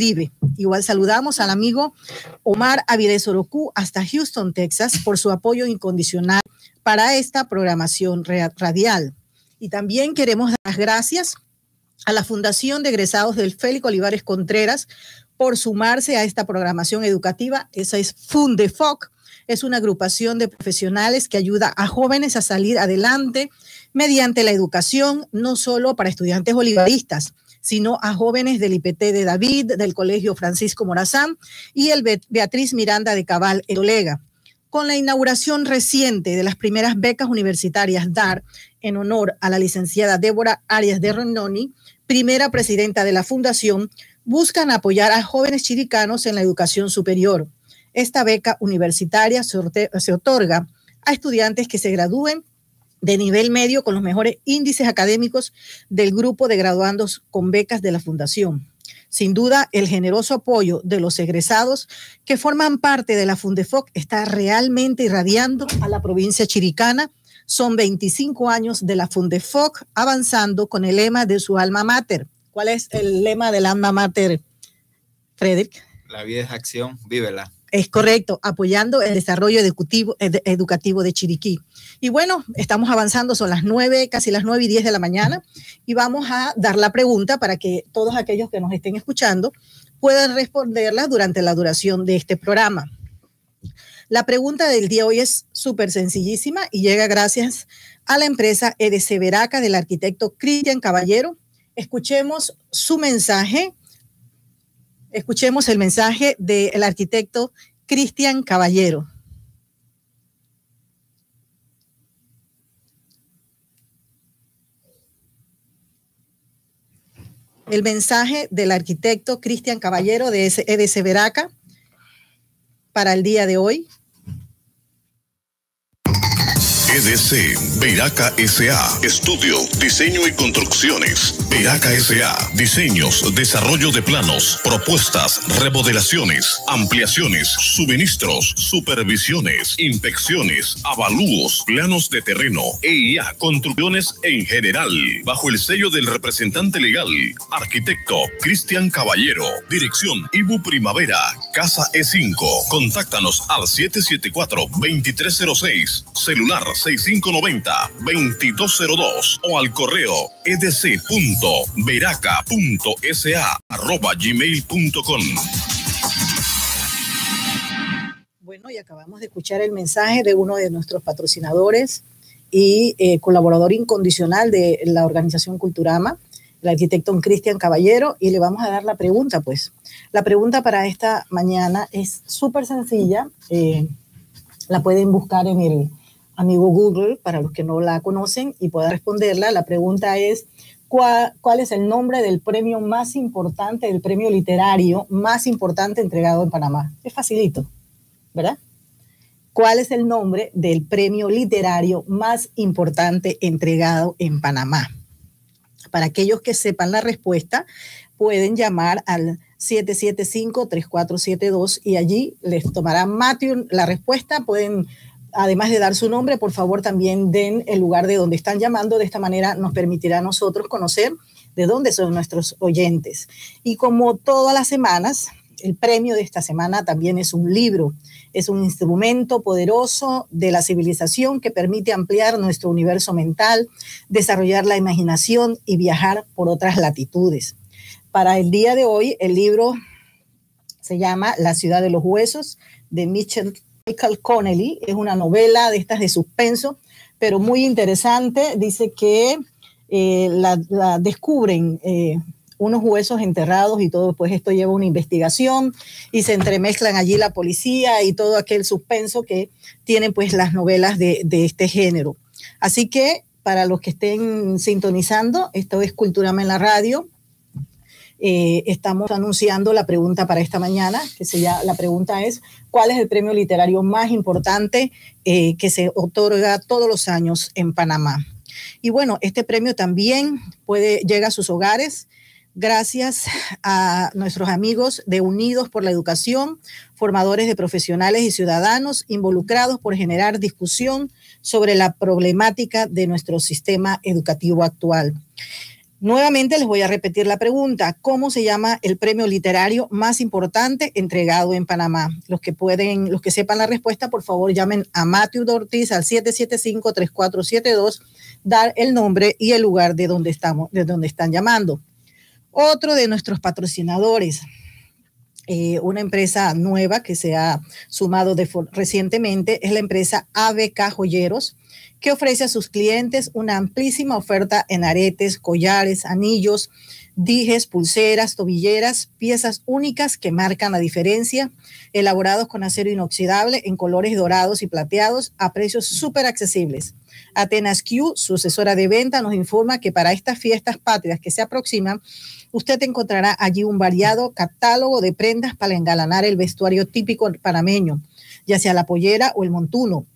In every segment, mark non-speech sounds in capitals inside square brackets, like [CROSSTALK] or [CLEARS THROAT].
escribe. Igual saludamos al amigo Omar Aviles Orocu hasta Houston, Texas, por su apoyo incondicional para esta programación radial. Y también queremos dar las gracias a la Fundación de Egresados del Félix Olivares Contreras por sumarse a esta programación educativa. Esa es Fundefoc. Es una agrupación de profesionales que ayuda a jóvenes a salir adelante mediante la educación, no solo para estudiantes olivaristas, sino a jóvenes del IPT de David, del Colegio Francisco Morazán y el Beatriz Miranda de Cabal, el Olega. Con la inauguración reciente de las primeras becas universitarias DAR en honor a la licenciada Débora Arias de Renoni, primera presidenta de la fundación, buscan apoyar a jóvenes chiricanos en la educación superior. Esta beca universitaria se, otorga a estudiantes que se gradúen de nivel medio con los mejores índices académicos del grupo de graduandos con becas de la Fundación. Sin duda, el generoso apoyo de los egresados que forman parte de la Fundefoc está realmente irradiando a la provincia chiricana. Son 25 años de la Fundefoc avanzando con el lema de su alma mater. ¿Cuál es el lema del alma mater, Frederick? La vida es acción, vívela. Es correcto, apoyando el desarrollo educativo, educativo de Chiriquí. Y bueno, estamos avanzando, son las nueve, casi las nueve y diez de la mañana, y vamos a dar la pregunta para que todos aquellos que nos estén escuchando puedan responderla durante la duración de este programa. La pregunta del día hoy es súper sencillísima y llega gracias a la empresa EDC Veraca del arquitecto Cristian Caballero. Escuchemos su mensaje Escuchemos el mensaje del arquitecto Cristian Caballero. El mensaje del arquitecto Cristian Caballero de EDC Veraca para el día de hoy. EDC, Veraca SA, Estudio, Diseño y Construcciones. Veraca SA, Diseños, Desarrollo de Planos, Propuestas, Remodelaciones, Ampliaciones, Suministros, Supervisiones, Inspecciones, Avalúos, Planos de Terreno, EIA, Construcciones en general, bajo el sello del representante legal, arquitecto Cristian Caballero. Dirección Ibu Primavera, Casa E5. Contáctanos al 774-2306, celular 6590-2202 o al correo arroba gmail.com. Bueno, y acabamos de escuchar el mensaje de uno de nuestros patrocinadores y eh, colaborador incondicional de la organización Culturama, el arquitecto Cristian Caballero, y le vamos a dar la pregunta, pues. La pregunta para esta mañana es súper sencilla, eh, la pueden buscar en el, amigo Google, para los que no la conocen y pueda responderla. La pregunta es, ¿cuál, ¿cuál, es el nombre del premio más importante, del premio literario más importante entregado en Panamá? Es facilito, ¿verdad? ¿Cuál es el nombre del premio literario más importante entregado en Panamá? Para aquellos que sepan la respuesta, pueden llamar al 775-3472 y allí les tomará Matthew la respuesta. Pueden además de dar su nombre, por favor también den el lugar de donde están llamando. De esta manera nos permitirá a nosotros conocer de dónde son nuestros oyentes. Y como todas las semanas, el premio de esta semana también es un libro, es un instrumento poderoso de la civilización que permite ampliar nuestro universo mental, desarrollar la imaginación y viajar por otras latitudes. Para el día de hoy, el libro se llama La ciudad de los huesos de Mitchell Michael Connelly, es una novela de estas de suspenso, pero muy interesante. Dice que eh, la, descubren eh, unos huesos enterrados y todo, pues esto lleva una investigación y se entremezclan allí la policía y todo aquel suspenso que tienen pues las novelas de, de este género. Así que para los que estén sintonizando, esto es Culturama en la radio. Eh, estamos anunciando la pregunta para esta mañana, que se la pregunta es, ¿cuál es el premio literario más importante eh, que se otorga todos los años en Panamá? Y bueno, este premio también puede, llega a sus hogares gracias a nuestros amigos de Unidos por la Educación, formadores de profesionales y ciudadanos involucrados por generar discusión sobre la problemática de nuestro sistema educativo actual. Nuevamente les voy a repetir la pregunta. ¿Cómo se llama el premio literario más importante entregado en Panamá? Los que pueden, los que sepan la respuesta, por favor llamen a Matthew Ortiz al 775-3472, dar el nombre y el lugar de donde estamos, de donde están llamando. Otro de nuestros patrocinadores, eh, una empresa nueva que se ha sumado recientemente, es la empresa ABK Joyeros que ofrece a sus clientes una amplísima oferta en aretes, collares, anillos, dijes, pulseras, tobilleras, piezas únicas que marcan la diferencia, elaborados con acero inoxidable en colores dorados y plateados a precios súper accesibles. Atenas Q, su asesora de venta, nos informa que para estas fiestas patrias que se aproximan, usted encontrará allí un variado catálogo de prendas para engalanar el vestuario típico panameño, ya sea la pollera o el montuno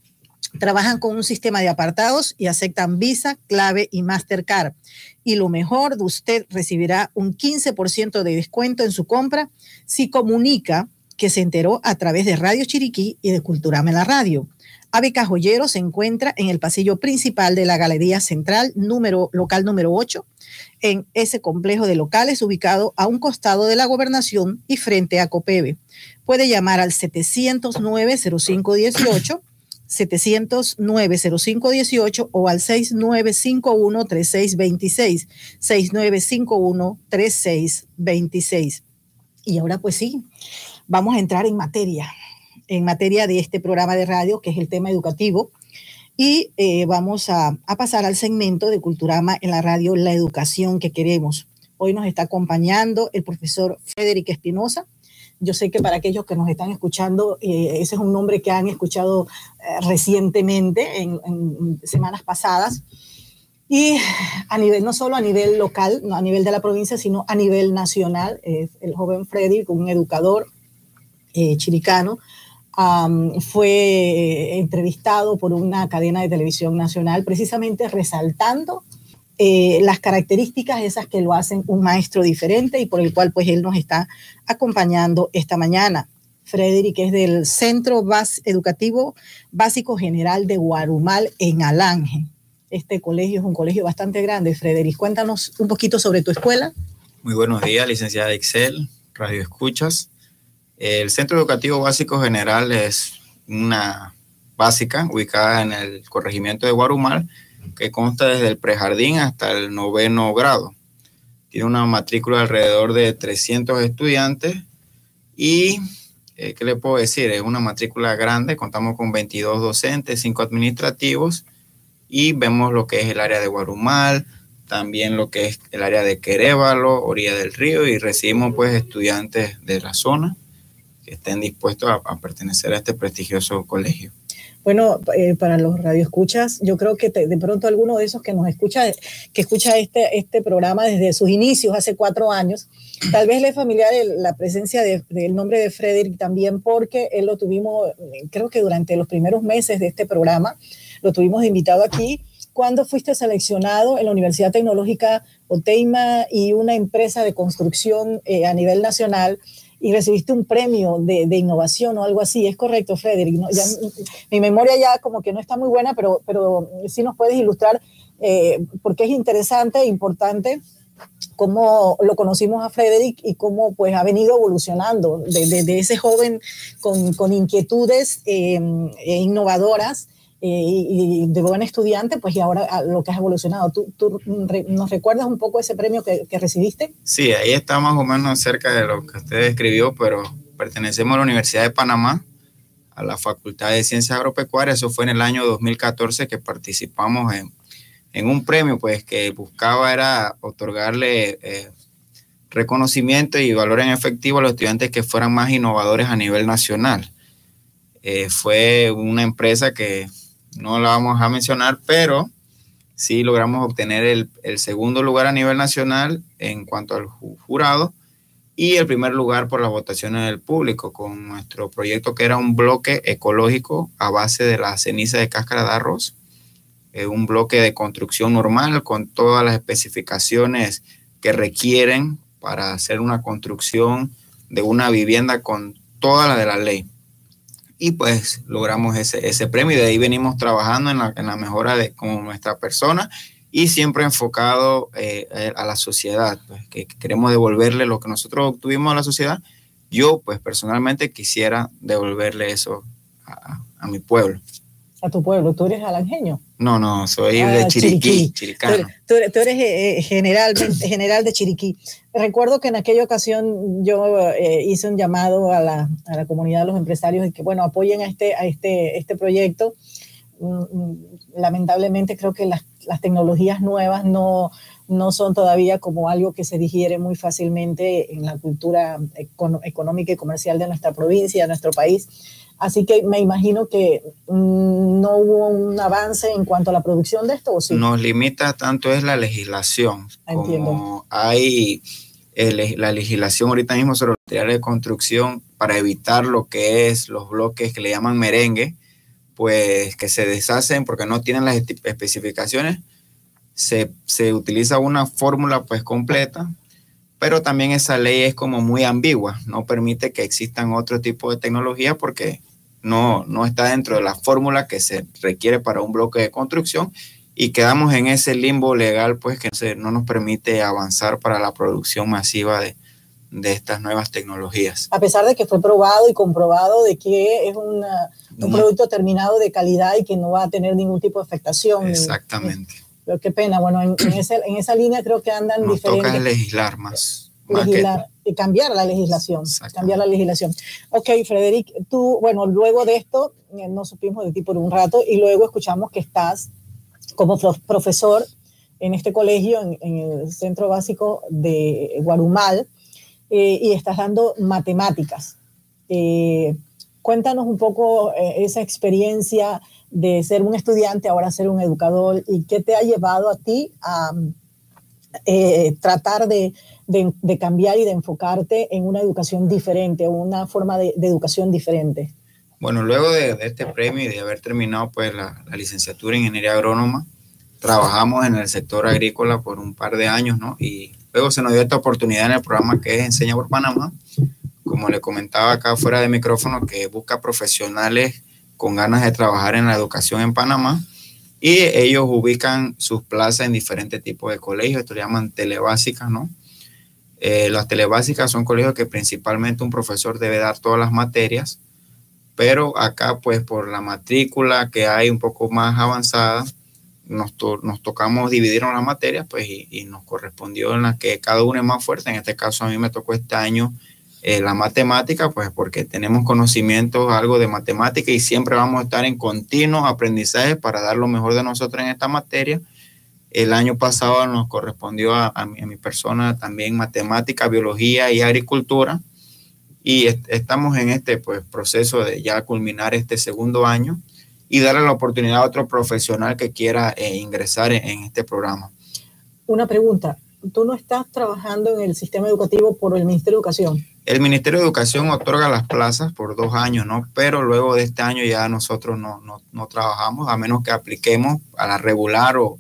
Trabajan con un sistema de apartados y aceptan Visa, Clave y Mastercard. Y lo mejor de usted recibirá un 15% de descuento en su compra si comunica que se enteró a través de Radio Chiriquí y de Culturame la Radio. Ave Joyero se encuentra en el pasillo principal de la Galería Central, número, local número 8, en ese complejo de locales ubicado a un costado de la gobernación y frente a Copeve. Puede llamar al 709-0518 709-0518 o al 6951-3626, 6951-3626. Y ahora pues sí, vamos a entrar en materia, en materia de este programa de radio que es el tema educativo. Y eh, vamos a, a pasar al segmento de Culturama en la radio, la educación que queremos. Hoy nos está acompañando el profesor Federico Espinosa, yo sé que para aquellos que nos están escuchando, eh, ese es un nombre que han escuchado eh, recientemente, en, semanas pasadas. Y a nivel, no solo a nivel local, no a nivel de la provincia, sino a nivel nacional, el joven Freddy, un educador eh, chiricano, fue entrevistado por una cadena de televisión nacional precisamente resaltando eh, las características esas que lo hacen un maestro diferente y por el cual pues él nos está acompañando esta mañana. Frederick es del Centro Educativo Básico General de Guarumal en Alange. Este colegio es un colegio bastante grande. Frederick, cuéntanos un poquito sobre tu escuela. Muy buenos días, licenciada Excel, Radio Escuchas. El Centro Educativo Básico General es una básica ubicada en el corregimiento de Guarumal, que consta desde el prejardín hasta el noveno grado. Tiene una matrícula alrededor de 300 estudiantes y, eh, ¿qué le puedo decir? Es una matrícula grande, contamos con 22 docentes, 5 administrativos y vemos lo que es el área de Guarumal, también lo que es el área de Querévalo, orilla del río y recibimos pues estudiantes de la zona que estén dispuestos a pertenecer a este prestigioso colegio. Bueno, eh, para los radioescuchas, yo creo que de pronto alguno de esos que nos escucha, que escucha este, este programa desde sus inicios, hace cuatro años, tal vez le es familiar la presencia del nombre de Frederick también porque él lo tuvimos, creo que durante los primeros meses de este programa, lo tuvimos invitado aquí. Cuando fuiste seleccionado en la Universidad Tecnológica Oteima y una empresa de construcción eh, a nivel nacional y recibiste un premio de, de, innovación o algo así. Es correcto, Frederick. mi memoria ya como que no está muy buena, pero, pero sí nos puedes ilustrar eh, porque es interesante e importante cómo lo conocimos a Frederick y cómo pues ha venido evolucionando de, de, ese joven con, con inquietudes eh, e innovadoras y, de buen estudiante, pues y ahora lo que has evolucionado. ¿Tú, tú nos recuerdas un poco ese premio que, que, recibiste? Sí, ahí está más o menos cerca de lo que usted describió, pero pertenecemos a la Universidad de Panamá, a la Facultad de Ciencias Agropecuarias. Eso fue en el año 2014 que participamos en, en un premio, pues que buscaba era otorgarle eh, reconocimiento y valor en efectivo a los estudiantes que fueran más innovadores a nivel nacional. Eh, fue una empresa que no la vamos a mencionar, pero sí logramos obtener el, segundo lugar a nivel nacional en cuanto al jurado y el primer lugar por las votaciones del público con nuestro proyecto que era un bloque ecológico a base de la ceniza de cáscara de arroz, eh, un bloque de construcción normal con todas las especificaciones que requieren para hacer una construcción de una vivienda con toda la de la ley y pues logramos ese, ese premio y de ahí venimos trabajando en la, en la mejora de como nuestra persona y siempre enfocado eh, a la sociedad, pues, que queremos devolverle lo que nosotros obtuvimos a la sociedad. Yo, pues personalmente quisiera devolverle eso a, a mi pueblo a tu pueblo. ¿Tú eres alangeño? No, no, soy de ah, Chiriquí, chiricano. Tú, eres, eh, general, [CLEARS THROAT] general de Chiriquí. Recuerdo que en aquella ocasión yo eh, hice un llamado a la, a la, comunidad de los empresarios y que, bueno, apoyen a este, a este, este proyecto. Mm, mm, lamentablemente creo que las, las tecnologías nuevas no, no son todavía como algo que se digiere muy fácilmente en la cultura económica y comercial de nuestra provincia, de nuestro país Así que me imagino que mm, no hubo un avance en cuanto a la producción de esto, ¿o sí? Nos limita tanto es la legislación. Entiendo. Como hay la legislación ahorita mismo sobre materiales de construcción para evitar lo que es los bloques que le llaman merengue, pues que se deshacen porque no tienen las especificaciones, se, se utiliza una fórmula pues completa pero también esa ley es como muy ambigua, no permite que existan otro tipo de tecnología porque no, no está dentro de la fórmula que se requiere para un bloque de construcción y quedamos en ese limbo legal pues que no nos permite avanzar para la producción masiva de, de estas nuevas tecnologías. A pesar de que fue probado y comprobado de que es un producto terminado de calidad y que no va a tener ningún tipo de afectación. Exactamente. Pero qué pena, bueno, en, [CLEARS THROAT] en esa línea creo que andan Nos toca legislar más. Legislar, y cambiar la legislación. Cambiar la legislación. Ok, Frederic, tú, bueno, luego de esto, eh, no supimos de ti por un rato y luego escuchamos que estás como profesor en este colegio, en, el centro básico de Guarumal, eh, y estás dando matemáticas. Eh, cuéntanos un poco esa experiencia de ser un estudiante, ahora ser un educador, y qué te ha llevado a ti a eh, tratar de, de, cambiar y de enfocarte en una educación diferente, una forma de, educación diferente. Bueno, luego de, este premio y de haber terminado pues la, la, licenciatura en ingeniería agrónoma, trabajamos en el sector agrícola por un par de años, ¿no? Y luego se nos dio esta oportunidad en el programa que es Enseña por Panamá, como le comentaba acá fuera de micrófono, que busca profesionales con ganas de trabajar en la educación en Panamá y ellos ubican sus plazas en diferentes tipos de colegios, esto le llaman telebásicas, ¿no? Eh, las telebásicas son colegios que principalmente un profesor debe dar todas las materias, pero acá pues por la matrícula que hay un poco más avanzada, nos, nos tocamos dividir las materias pues y, y, nos correspondió en la que cada uno es más fuerte, en este caso a mí me tocó este año eh, la matemática, pues porque tenemos conocimientos, algo de matemática y siempre vamos a estar en continuo aprendizaje para dar lo mejor de nosotros en esta materia. El año pasado nos correspondió a, mi, persona también matemática, biología y agricultura. Y estamos en este pues, proceso de ya culminar este segundo año y darle la oportunidad a otro profesional que quiera eh, ingresar en este programa. Una pregunta, ¿tú no estás trabajando en el sistema educativo por el Ministerio de Educación? El Ministerio de Educación otorga las plazas por dos años, ¿no? Pero luego de este año ya nosotros no, no, no trabajamos, a menos que apliquemos a la regular o,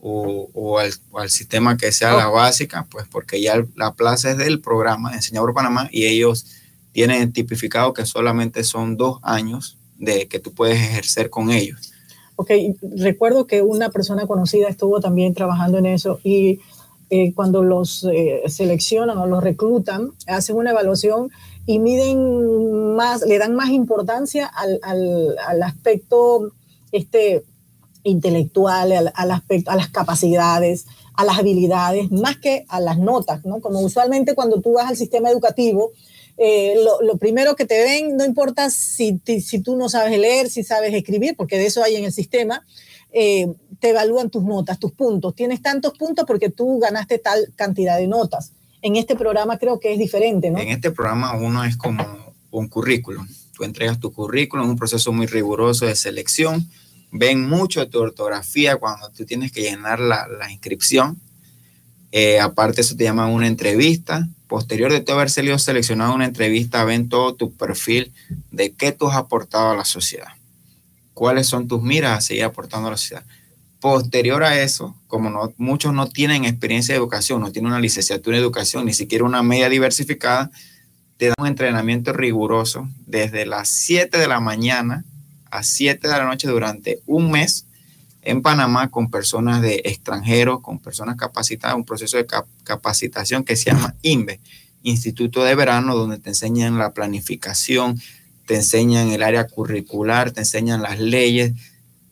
o, o, al, al, sistema que sea la básica, pues porque ya la plaza es del programa de Enseñador Panamá y ellos tienen tipificado que solamente son dos años de que tú puedes ejercer con ellos. Ok, recuerdo que una persona conocida estuvo también trabajando en eso y eh, cuando los eh, seleccionan o los reclutan, hacen una evaluación y miden más, le dan más importancia al, aspecto este, intelectual, al, aspecto, a las capacidades, a las habilidades, más que a las notas, ¿no? Como usualmente cuando tú vas al sistema educativo, eh, lo, primero que te ven, no importa si, si tú no sabes leer, si sabes escribir, porque de eso hay en el sistema, eh, te evalúan tus notas, tus puntos. Tienes tantos puntos porque tú ganaste tal cantidad de notas. En este programa creo que es diferente, ¿no? En este programa uno es como un currículum. Tú entregas tu currículum, un proceso muy riguroso de selección. Ven mucho de tu ortografía cuando tú tienes que llenar la, la inscripción. Eh, aparte, eso te llama una entrevista. Posterior de tú haber salido seleccionado una entrevista, ven todo tu perfil de qué tú has aportado a la sociedad cuáles son tus miras a seguir aportando a la sociedad. Posterior a eso, como no, muchos no tienen experiencia de educación, no tienen una licenciatura en educación, ni siquiera una media diversificada, te dan un entrenamiento riguroso desde las 7 de la mañana a 7 de la noche durante un mes en Panamá con personas de extranjeros, con personas capacitadas, un proceso de capacitación que se llama INVE, Instituto de Verano, donde te enseñan la planificación, te enseñan el área curricular, te enseñan las leyes,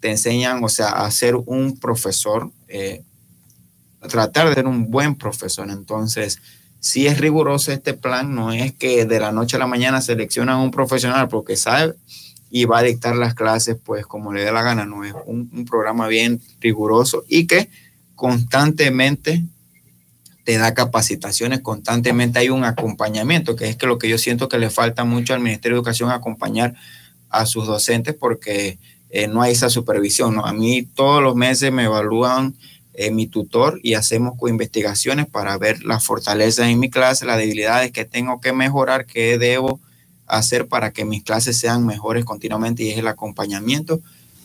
te enseñan, o sea, a ser un profesor, eh, tratar de ser un buen profesor. Entonces, si es riguroso este plan, no es que de la noche a la mañana seleccionan un profesional porque sabe y va a dictar las clases pues como le dé la gana, no es un, programa bien riguroso y que constantemente te da capacitaciones, constantemente hay un acompañamiento, que es que lo que yo siento que le falta mucho al Ministerio de Educación acompañar a sus docentes porque eh, no hay esa supervisión. A mí todos los meses me evalúan eh, mi tutor y hacemos investigaciones para ver las fortalezas en mi clase, las debilidades que tengo que mejorar, que debo hacer para que mis clases sean mejores continuamente y es el acompañamiento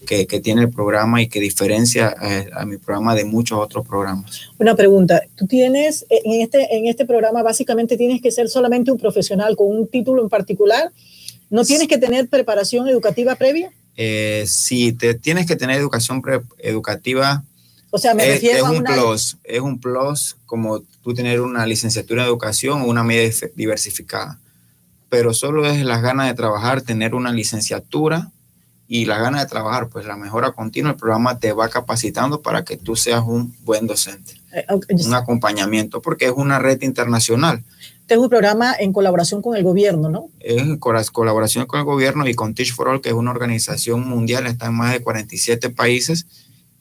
que, tiene el programa y que diferencia eh, a mi programa de muchos otros programas. Una pregunta, tú tienes en este, en este programa básicamente tienes que ser solamente un profesional con un título en particular, ¿no tienes que tener preparación educativa previa? Eh, sí, te, tienes que tener educación educativa. O sea, me refiero es a un plus, es un plus como tú tener una licenciatura en educación o una media diversificada pero solo es las ganas de trabajar, tener una licenciatura y la ganas de trabajar, pues la mejora continua, el programa te va capacitando para que tú seas un buen docente, eh, un acompañamiento, porque es una red internacional. Este es un programa en colaboración con el gobierno, ¿no? Es en colaboración con el gobierno y con Teach for All, que es una organización mundial, está en más de 47 países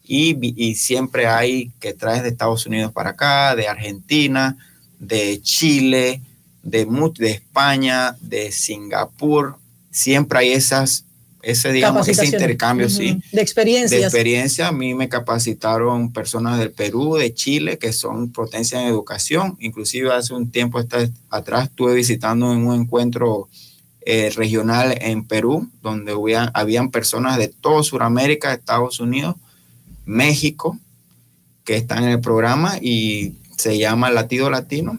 y, siempre hay que traes de Estados Unidos para acá, de Argentina, de Chile, de, de España, de Singapur, siempre hay esas, ese, digamos, ese intercambio, sí. De experiencias. De experiencia, a mí me capacitaron personas del Perú, de Chile, que son potencia en educación. Inclusive hace un tiempo atrás estuve visitando en un encuentro eh, regional en Perú, donde había, habían personas de toda Sudamérica, Estados Unidos, México, que están en el programa y se llama Latido Latino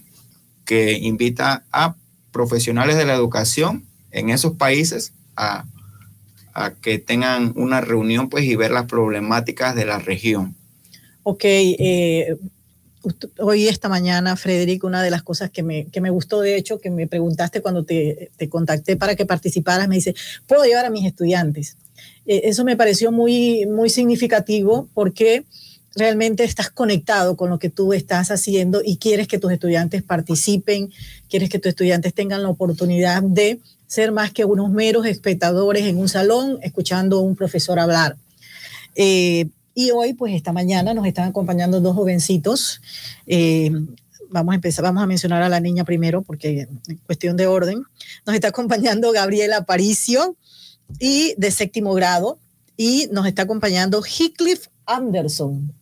que invita a profesionales de la educación en esos países a, que tengan una reunión pues y ver las problemáticas de la región. Ok, eh, hoy esta mañana, Frederic, una de las cosas que me, que me gustó, de hecho, que me preguntaste cuando te, te, contacté para que participaras, me dice, ¿puedo llevar a mis estudiantes? Eh, eso me pareció muy, muy significativo porque realmente estás conectado con lo que tú estás haciendo y quieres que tus estudiantes participen, quieres que tus estudiantes tengan la oportunidad de ser más que unos meros espectadores en un salón escuchando a un profesor hablar. Eh, y hoy, pues esta mañana nos están acompañando dos jovencitos. Eh, vamos a empezar, vamos a mencionar a la niña primero porque en cuestión de orden. Nos está acompañando Gabriela Aparicio y de séptimo grado y nos está acompañando Heathcliff Anderson.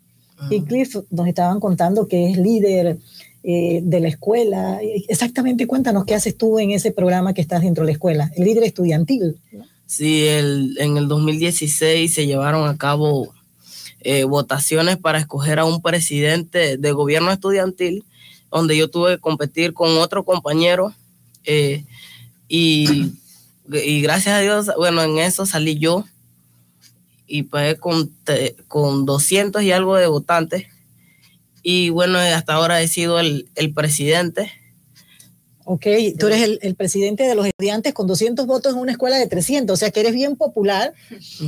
Y Cliff nos estaban contando que es líder eh, de la escuela. Exactamente, cuéntanos qué haces tú en ese programa que estás dentro de la escuela, el líder estudiantil. Sí, el, en el 2016 se llevaron a cabo eh, votaciones para escoger a un presidente de gobierno estudiantil, donde yo tuve que competir con otro compañero eh, y, gracias a Dios, bueno, en eso salí yo y pues con, con 200 y algo de votantes. Y bueno, hasta ahora he sido el, el presidente. Ok, tú eres el, el, presidente de los estudiantes con 200 votos en una escuela de 300, o sea que eres bien popular,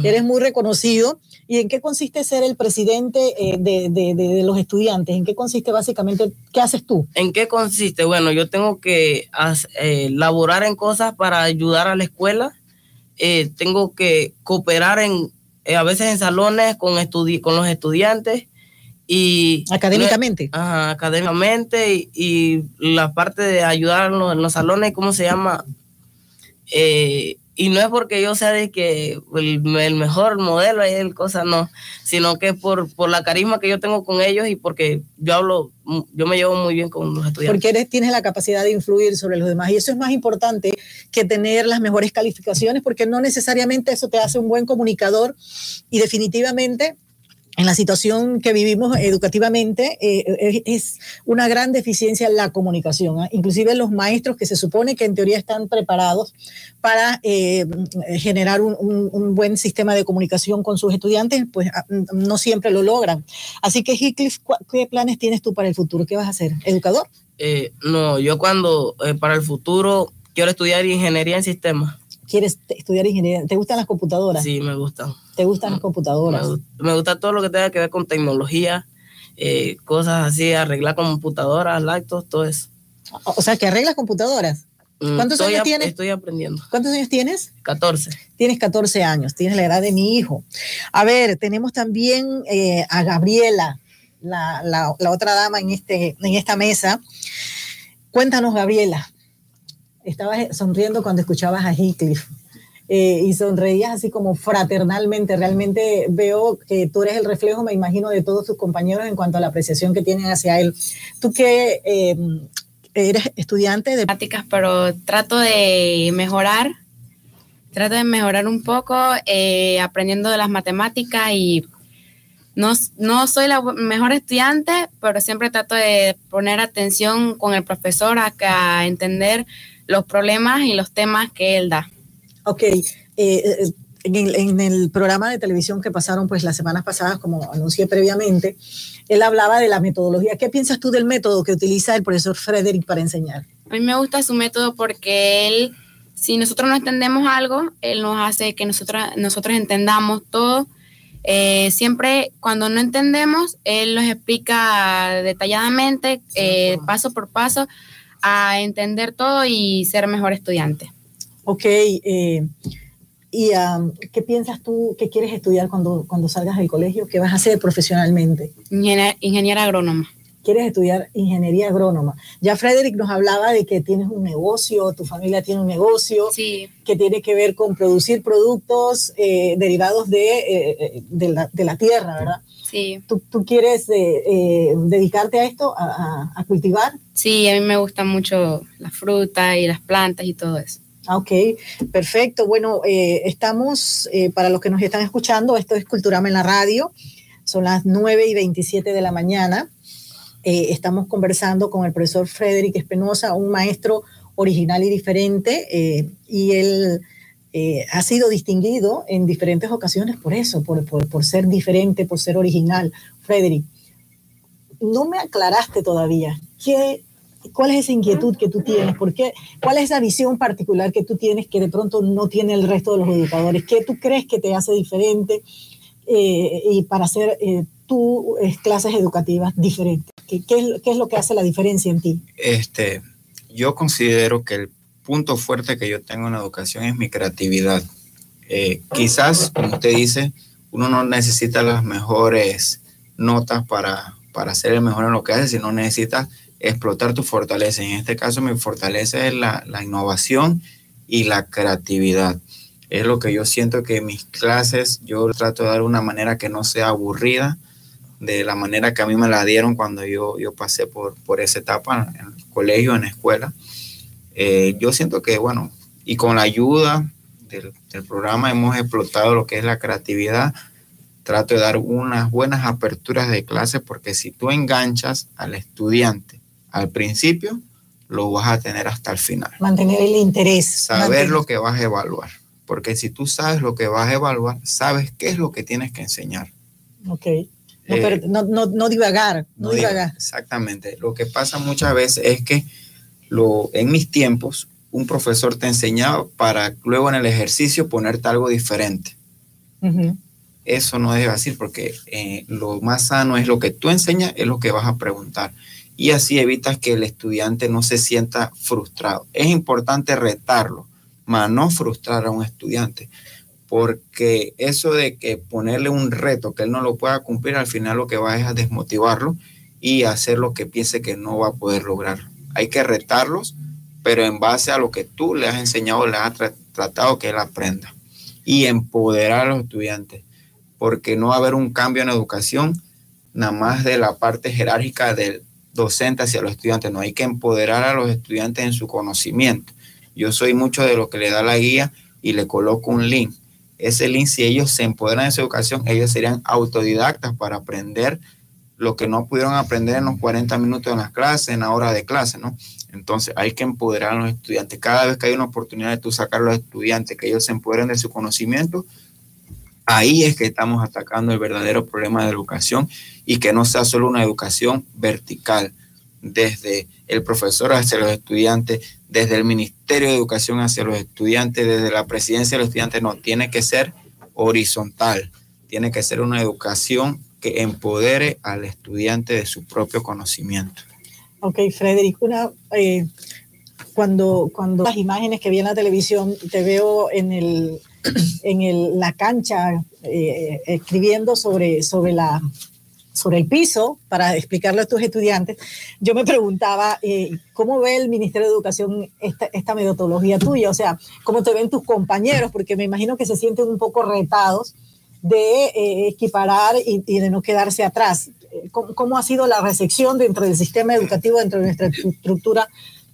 eres muy reconocido. ¿Y en qué consiste ser el presidente eh, de, de, de, los estudiantes? ¿En qué consiste básicamente? ¿Qué haces tú? ¿En qué consiste? Bueno, yo tengo que eh, laborar en cosas para ayudar a la escuela, eh, tengo que cooperar en eh, a veces en salones con, con los estudiantes y... Académicamente. Ajá, académicamente y, la parte de ayudar en los, salones, ¿cómo se llama? Eh, y no es porque yo sea de que el, mejor modelo y el cosa, no, sino que por, por la carisma que yo tengo con ellos y porque yo hablo, yo me llevo muy bien con los estudiantes. Porque eres, tienes la capacidad de influir sobre los demás y eso es más importante que tener las mejores calificaciones porque no necesariamente eso te hace un buen comunicador y definitivamente en la situación que vivimos educativamente eh, es una gran deficiencia en la comunicación. ¿ah? Inclusive los maestros que se supone que en teoría están preparados para eh, generar un, un, buen sistema de comunicación con sus estudiantes, pues ah, no siempre lo logran. Así que, Heathcliff, ¿qué planes tienes tú para el futuro? ¿Qué vas a hacer? ¿Educador? Eh, no, yo cuando para el futuro quiero estudiar ingeniería en sistemas quieres estudiar ingeniería. ¿Te gustan las computadoras? Sí, me gustan. ¿Te gustan las computadoras? Me, gusta todo lo que tenga que ver con tecnología, eh, cosas así, arreglar computadoras, laptops, todo eso. O sea, que arreglas computadoras. Mm, ¿Cuántos años tienes? Estoy aprendiendo. ¿Cuántos años tienes? 14. Tienes 14 años, tienes la edad de mi hijo. A ver, tenemos también eh, a Gabriela, la, la, la, otra dama en, este, en esta mesa. Cuéntanos, Gabriela, estabas sonriendo cuando escuchabas a Heathcliff. Eh, y sonreías así como fraternalmente. Realmente veo que tú eres el reflejo, me imagino, de todos tus compañeros en cuanto a la apreciación que tienen hacia él. Tú que eh, eres estudiante de prácticas, pero trato de mejorar, trato de mejorar un poco, eh, aprendiendo de las matemáticas y no, no soy la mejor estudiante, pero siempre trato de poner atención con el profesor a, a entender los problemas y los temas que él da. Ok, eh, eh, en, el programa de televisión que pasaron pues las semanas pasadas, como anuncié previamente, él hablaba de la metodología. ¿Qué piensas tú del método que utiliza el profesor Frederick para enseñar? A mí me gusta su método porque él, si nosotros no entendemos algo, él nos hace que nosotros, nosotros entendamos todo. Eh, siempre cuando no entendemos, él nos explica detalladamente, paso por paso, a entender todo y ser mejor estudiante. Ok, eh, ¿y um, qué piensas tú que quieres estudiar cuando, cuando salgas del colegio? ¿Qué vas a hacer profesionalmente? ingeniera agrónoma. Quieres estudiar ingeniería agrónoma. Ya Frederick nos hablaba de que tienes un negocio, tu familia tiene un negocio que tiene que ver con producir productos eh, derivados de, eh, de, la, de la tierra, ¿verdad? Sí. ¿Tú, tú quieres eh, eh, dedicarte a esto, a, a, cultivar? Sí, a mí me gustan mucho las frutas y las plantas y todo eso. Ah, ok, perfecto. Bueno, eh, estamos, para los que nos están escuchando, esto es Culturama en la radio. Son las 9 y 27 de la mañana. Estamos conversando con el profesor Frederick Espinosa, un maestro original y diferente, y él eh, ha sido distinguido en diferentes ocasiones por eso, por, ser diferente, por ser original. Frederick, no me aclaraste todavía qué, cuál es esa inquietud que tú tienes, ¿Por qué, cuál es esa visión particular que tú tienes que de pronto no tiene el resto de los educadores, qué tú crees que te hace diferente eh, y para hacer eh, tú clases educativas diferentes. ¿Qué, qué, es, ¿Qué es lo que hace la diferencia en ti? Este, yo considero que el punto fuerte que yo tengo en la educación es mi creatividad. Eh, quizás, como usted dice, uno no necesita las mejores notas para, para ser el mejor en lo que hace, sino necesita explotar tu fortaleza. En este caso, mi fortaleza es la, la innovación y la creatividad. Es lo que yo siento que en mis clases yo trato de dar una manera que no sea aburrida, de la manera que a mí me la dieron cuando yo, yo pasé por, por esa etapa en el colegio, en la escuela. Eh, yo siento que, bueno, y con la ayuda del, programa hemos explotado lo que es la creatividad. Trato de dar unas buenas aperturas de clase porque si tú enganchas al estudiante al principio, lo vas a tener hasta el final. Mantener el interés. Saber lo que vas a evaluar. Porque si tú sabes lo que vas a evaluar, sabes qué es lo que tienes que enseñar. Ok. No, eh, no, no, no divagar, no, divagar. Exactamente. Lo que pasa muchas veces es que lo, en mis tiempos, un profesor te enseñaba para luego en el ejercicio ponerte algo diferente. Eso no debe decir porque eh, lo más sano es lo que tú enseñas, es lo que vas a preguntar. Y así evitas que el estudiante no se sienta frustrado. Es importante retarlo, mas no frustrar a un estudiante, porque eso de que ponerle un reto que él no lo pueda cumplir, al final lo que va es a desmotivarlo y hacer lo que piense que no va a poder lograrlo hay que retarlos, pero en base a lo que tú le has enseñado, le has tratado que él aprenda. Y empoderar a los estudiantes, porque no va a haber un cambio en educación nada más de la parte jerárquica del docente hacia los estudiantes, no hay que empoderar a los estudiantes en su conocimiento. Yo soy mucho de lo que le da la guía y le coloco un link. Ese link, si ellos se empoderan de su educación, ellos serían autodidactas para aprender lo que no pudieron aprender en los 40 minutos en las clases, en la hora de clase, ¿no? Entonces hay que empoderar a los estudiantes. Cada vez que hay una oportunidad de tú sacar a los estudiantes, que ellos se empoderen de su conocimiento, ahí es que estamos atacando el verdadero problema de educación y que no sea solo una educación vertical, desde el profesor hacia los estudiantes, desde el Ministerio de Educación hacia los estudiantes, desde la presidencia de los estudiantes, no, tiene que ser horizontal, tiene que ser una educación que empodere al estudiante de su propio conocimiento. Ok, Frederick, una, eh, cuando, cuando las imágenes que vi en la televisión, te veo en, el, en el, la cancha eh, escribiendo sobre, sobre la sobre el piso para explicarle a tus estudiantes, yo me preguntaba, eh, ¿cómo ve el Ministerio de Educación esta, esta, metodología tuya? O sea, ¿cómo te ven tus compañeros? Porque me imagino que se sienten un poco retados de eh, equiparar y, y, de no quedarse atrás. ¿Cómo, ¿Cómo, ha sido la recepción dentro del sistema educativo, dentro de nuestra estructura,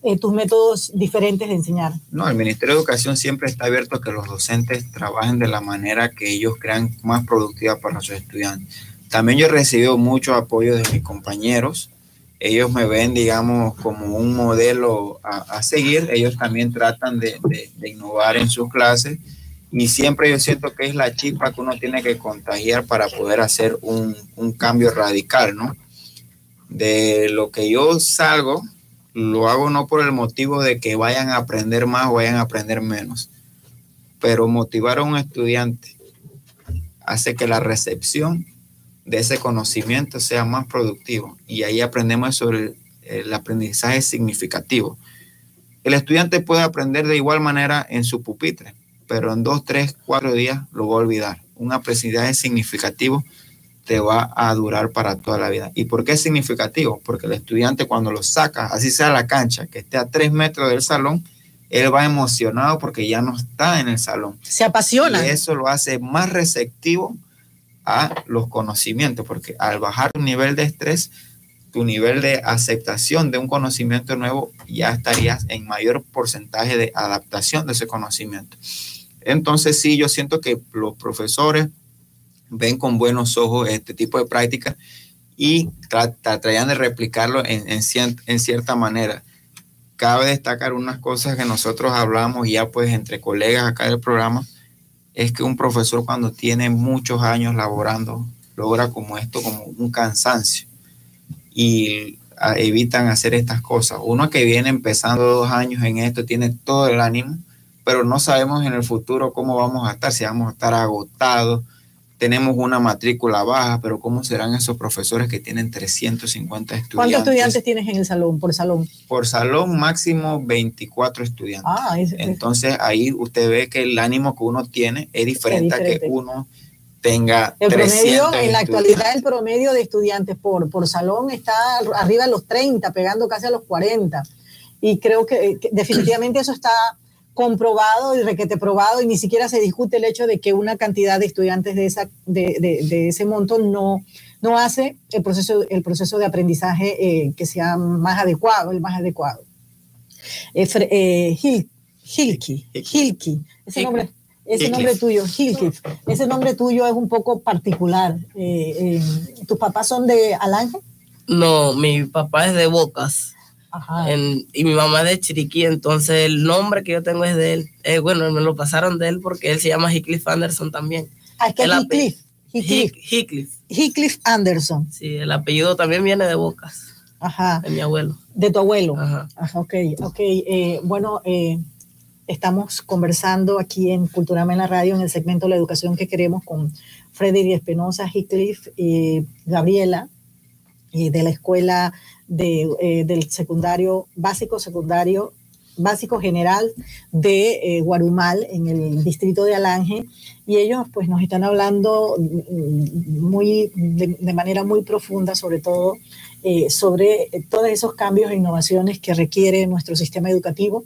eh, tus métodos diferentes de enseñar? No, el Ministerio de Educación siempre está abierto a que los docentes trabajen de la manera que ellos crean más productiva para sus estudiantes también yo he recibido mucho apoyo de mis compañeros. Ellos me ven, digamos, como un modelo a, seguir. Ellos también tratan de, innovar en sus clases. Y siempre yo siento que es la chispa que uno tiene que contagiar para poder hacer un, un cambio radical, ¿no? De lo que yo salgo, lo hago no por el motivo de que vayan a aprender más o vayan a aprender menos, pero motivar a un estudiante hace que la recepción de ese conocimiento sea más productivo y ahí aprendemos sobre el, aprendizaje significativo. El estudiante puede aprender de igual manera en su pupitre, pero en dos, tres, cuatro días lo va a olvidar. Un aprendizaje significativo te va a durar para toda la vida. ¿Y por qué es significativo? Porque el estudiante cuando lo saca, así sea la cancha, que esté a tres metros del salón, él va emocionado porque ya no está en el salón. Se apasiona. Y eso lo hace más receptivo a los conocimientos, porque al bajar tu nivel de estrés, tu nivel de aceptación de un conocimiento nuevo, ya estarías en mayor porcentaje de adaptación de ese conocimiento. Entonces, sí, yo siento que los profesores ven con buenos ojos este tipo de prácticas y tratarían de replicarlo en, en cierta manera. Cabe destacar unas cosas que nosotros hablamos ya pues entre colegas acá del programa, es que un profesor cuando tiene muchos años laborando logra como esto, como un cansancio y evitan hacer estas cosas. Uno que viene empezando dos años en esto tiene todo el ánimo, pero no sabemos en el futuro cómo vamos a estar, si vamos a estar agotados, tenemos una matrícula baja, pero ¿cómo serán esos profesores que tienen 350 estudiantes? ¿Cuántos estudiantes tienes en el salón, por salón? Por salón máximo 24 estudiantes. Ah, es, Entonces ahí usted ve que el ánimo que uno tiene es diferente, es diferente. a que uno tenga el promedio, en la actualidad el promedio de estudiantes por, por salón está arriba de los 30, pegando casi a los 40. Y creo que, que definitivamente eso está comprobado y requete probado y ni siquiera se discute el hecho de que una cantidad de estudiantes de, esa, de, de, de ese monto no, no hace el proceso, el proceso de aprendizaje eh, que sea más adecuado, el más adecuado. Eh, eh, Hil, Hilki, Hilki, ese nombre, ese nombre tuyo, Hilki, ese nombre tuyo es un poco particular. Eh, ¿Tus papás son de Alange? No, mi papá es de Bocas. En, y mi mamá es de Chiriquí, entonces el nombre que yo tengo es de él. Eh, bueno, me lo pasaron de él porque él se llama Heathcliff Anderson también. Ah, ¿qué es Heathcliff? Heathcliff. Heathcliff Anderson. Sí, el apellido también viene de Bocas. Ajá. De mi abuelo. De tu abuelo. Ajá. Ajá ok, ok. Eh, bueno, eh, estamos conversando aquí en Culturama en la Radio, en el segmento La Educación que queremos con Frederick Espinosa, Heathcliff y Gabriela, de la Escuela de, eh, del secundario, básico, secundario, básico general de eh, Guarumal, en el distrito de Alange, y ellos pues nos están hablando muy, de, de manera muy profunda, sobre todo eh, sobre todos esos cambios e innovaciones que requiere nuestro sistema educativo.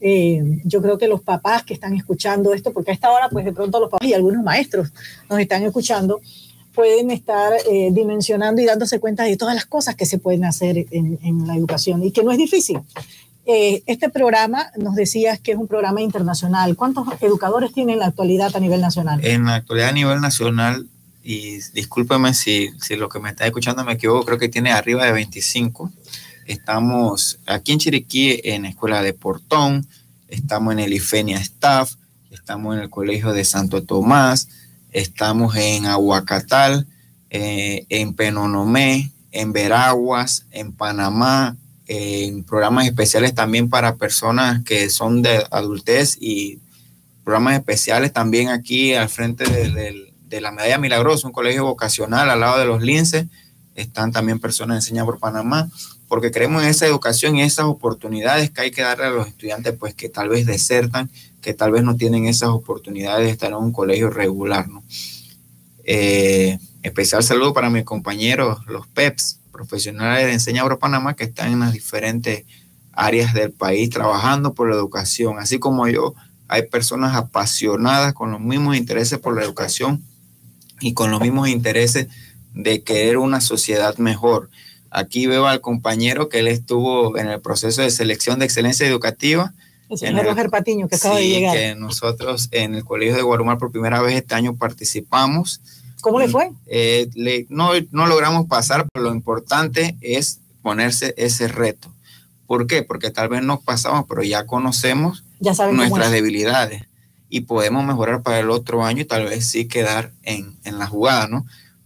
Eh, yo creo que los papás que están escuchando esto, porque a esta hora pues de pronto los papás y algunos maestros nos están escuchando, pueden estar eh, dimensionando y dándose cuenta de todas las cosas que se pueden hacer en, en, la educación y que no es difícil. Eh, este programa nos decías que es un programa internacional. ¿Cuántos educadores tiene en la actualidad a nivel nacional? En la actualidad a nivel nacional, y discúlpeme si, si lo que me está escuchando me equivoco, creo que tiene arriba de 25. Estamos aquí en Chiriquí en Escuela de Portón, estamos en el Ifenia Staff, estamos en el Colegio de Santo Tomás, estamos en Aguacatal, eh, en Penonomé, en Veraguas, en Panamá, en programas especiales también para personas que son de adultez y programas especiales también aquí al frente de, la Medalla Milagrosa, un colegio vocacional al lado de los linces. Están también personas enseñadas por Panamá, porque creemos en esa educación y esas oportunidades que hay que darle a los estudiantes, pues que tal vez desertan, que tal vez no tienen esas oportunidades de estar en un colegio regular, ¿no? Eh, especial saludo para mis compañeros, los PEPs, profesionales de Enseña Panamá, que están en las diferentes áreas del país trabajando por la educación. Así como yo, hay personas apasionadas con los mismos intereses por la educación y con los mismos intereses de querer una sociedad mejor. Aquí veo al compañero que él estuvo en el proceso de selección de excelencia educativa. El señor Roger Patiño, que acaba de llegar. Que nosotros en el Colegio de Guarumar por primera vez este año participamos ¿Cómo le fue? Eh, no, no logramos pasar, pero lo importante es ponerse ese reto. ¿Por qué? Porque tal vez no pasamos, pero ya conocemos nuestras debilidades y podemos mejorar para el otro año y tal vez sí quedar en, en la jugada, ¿no?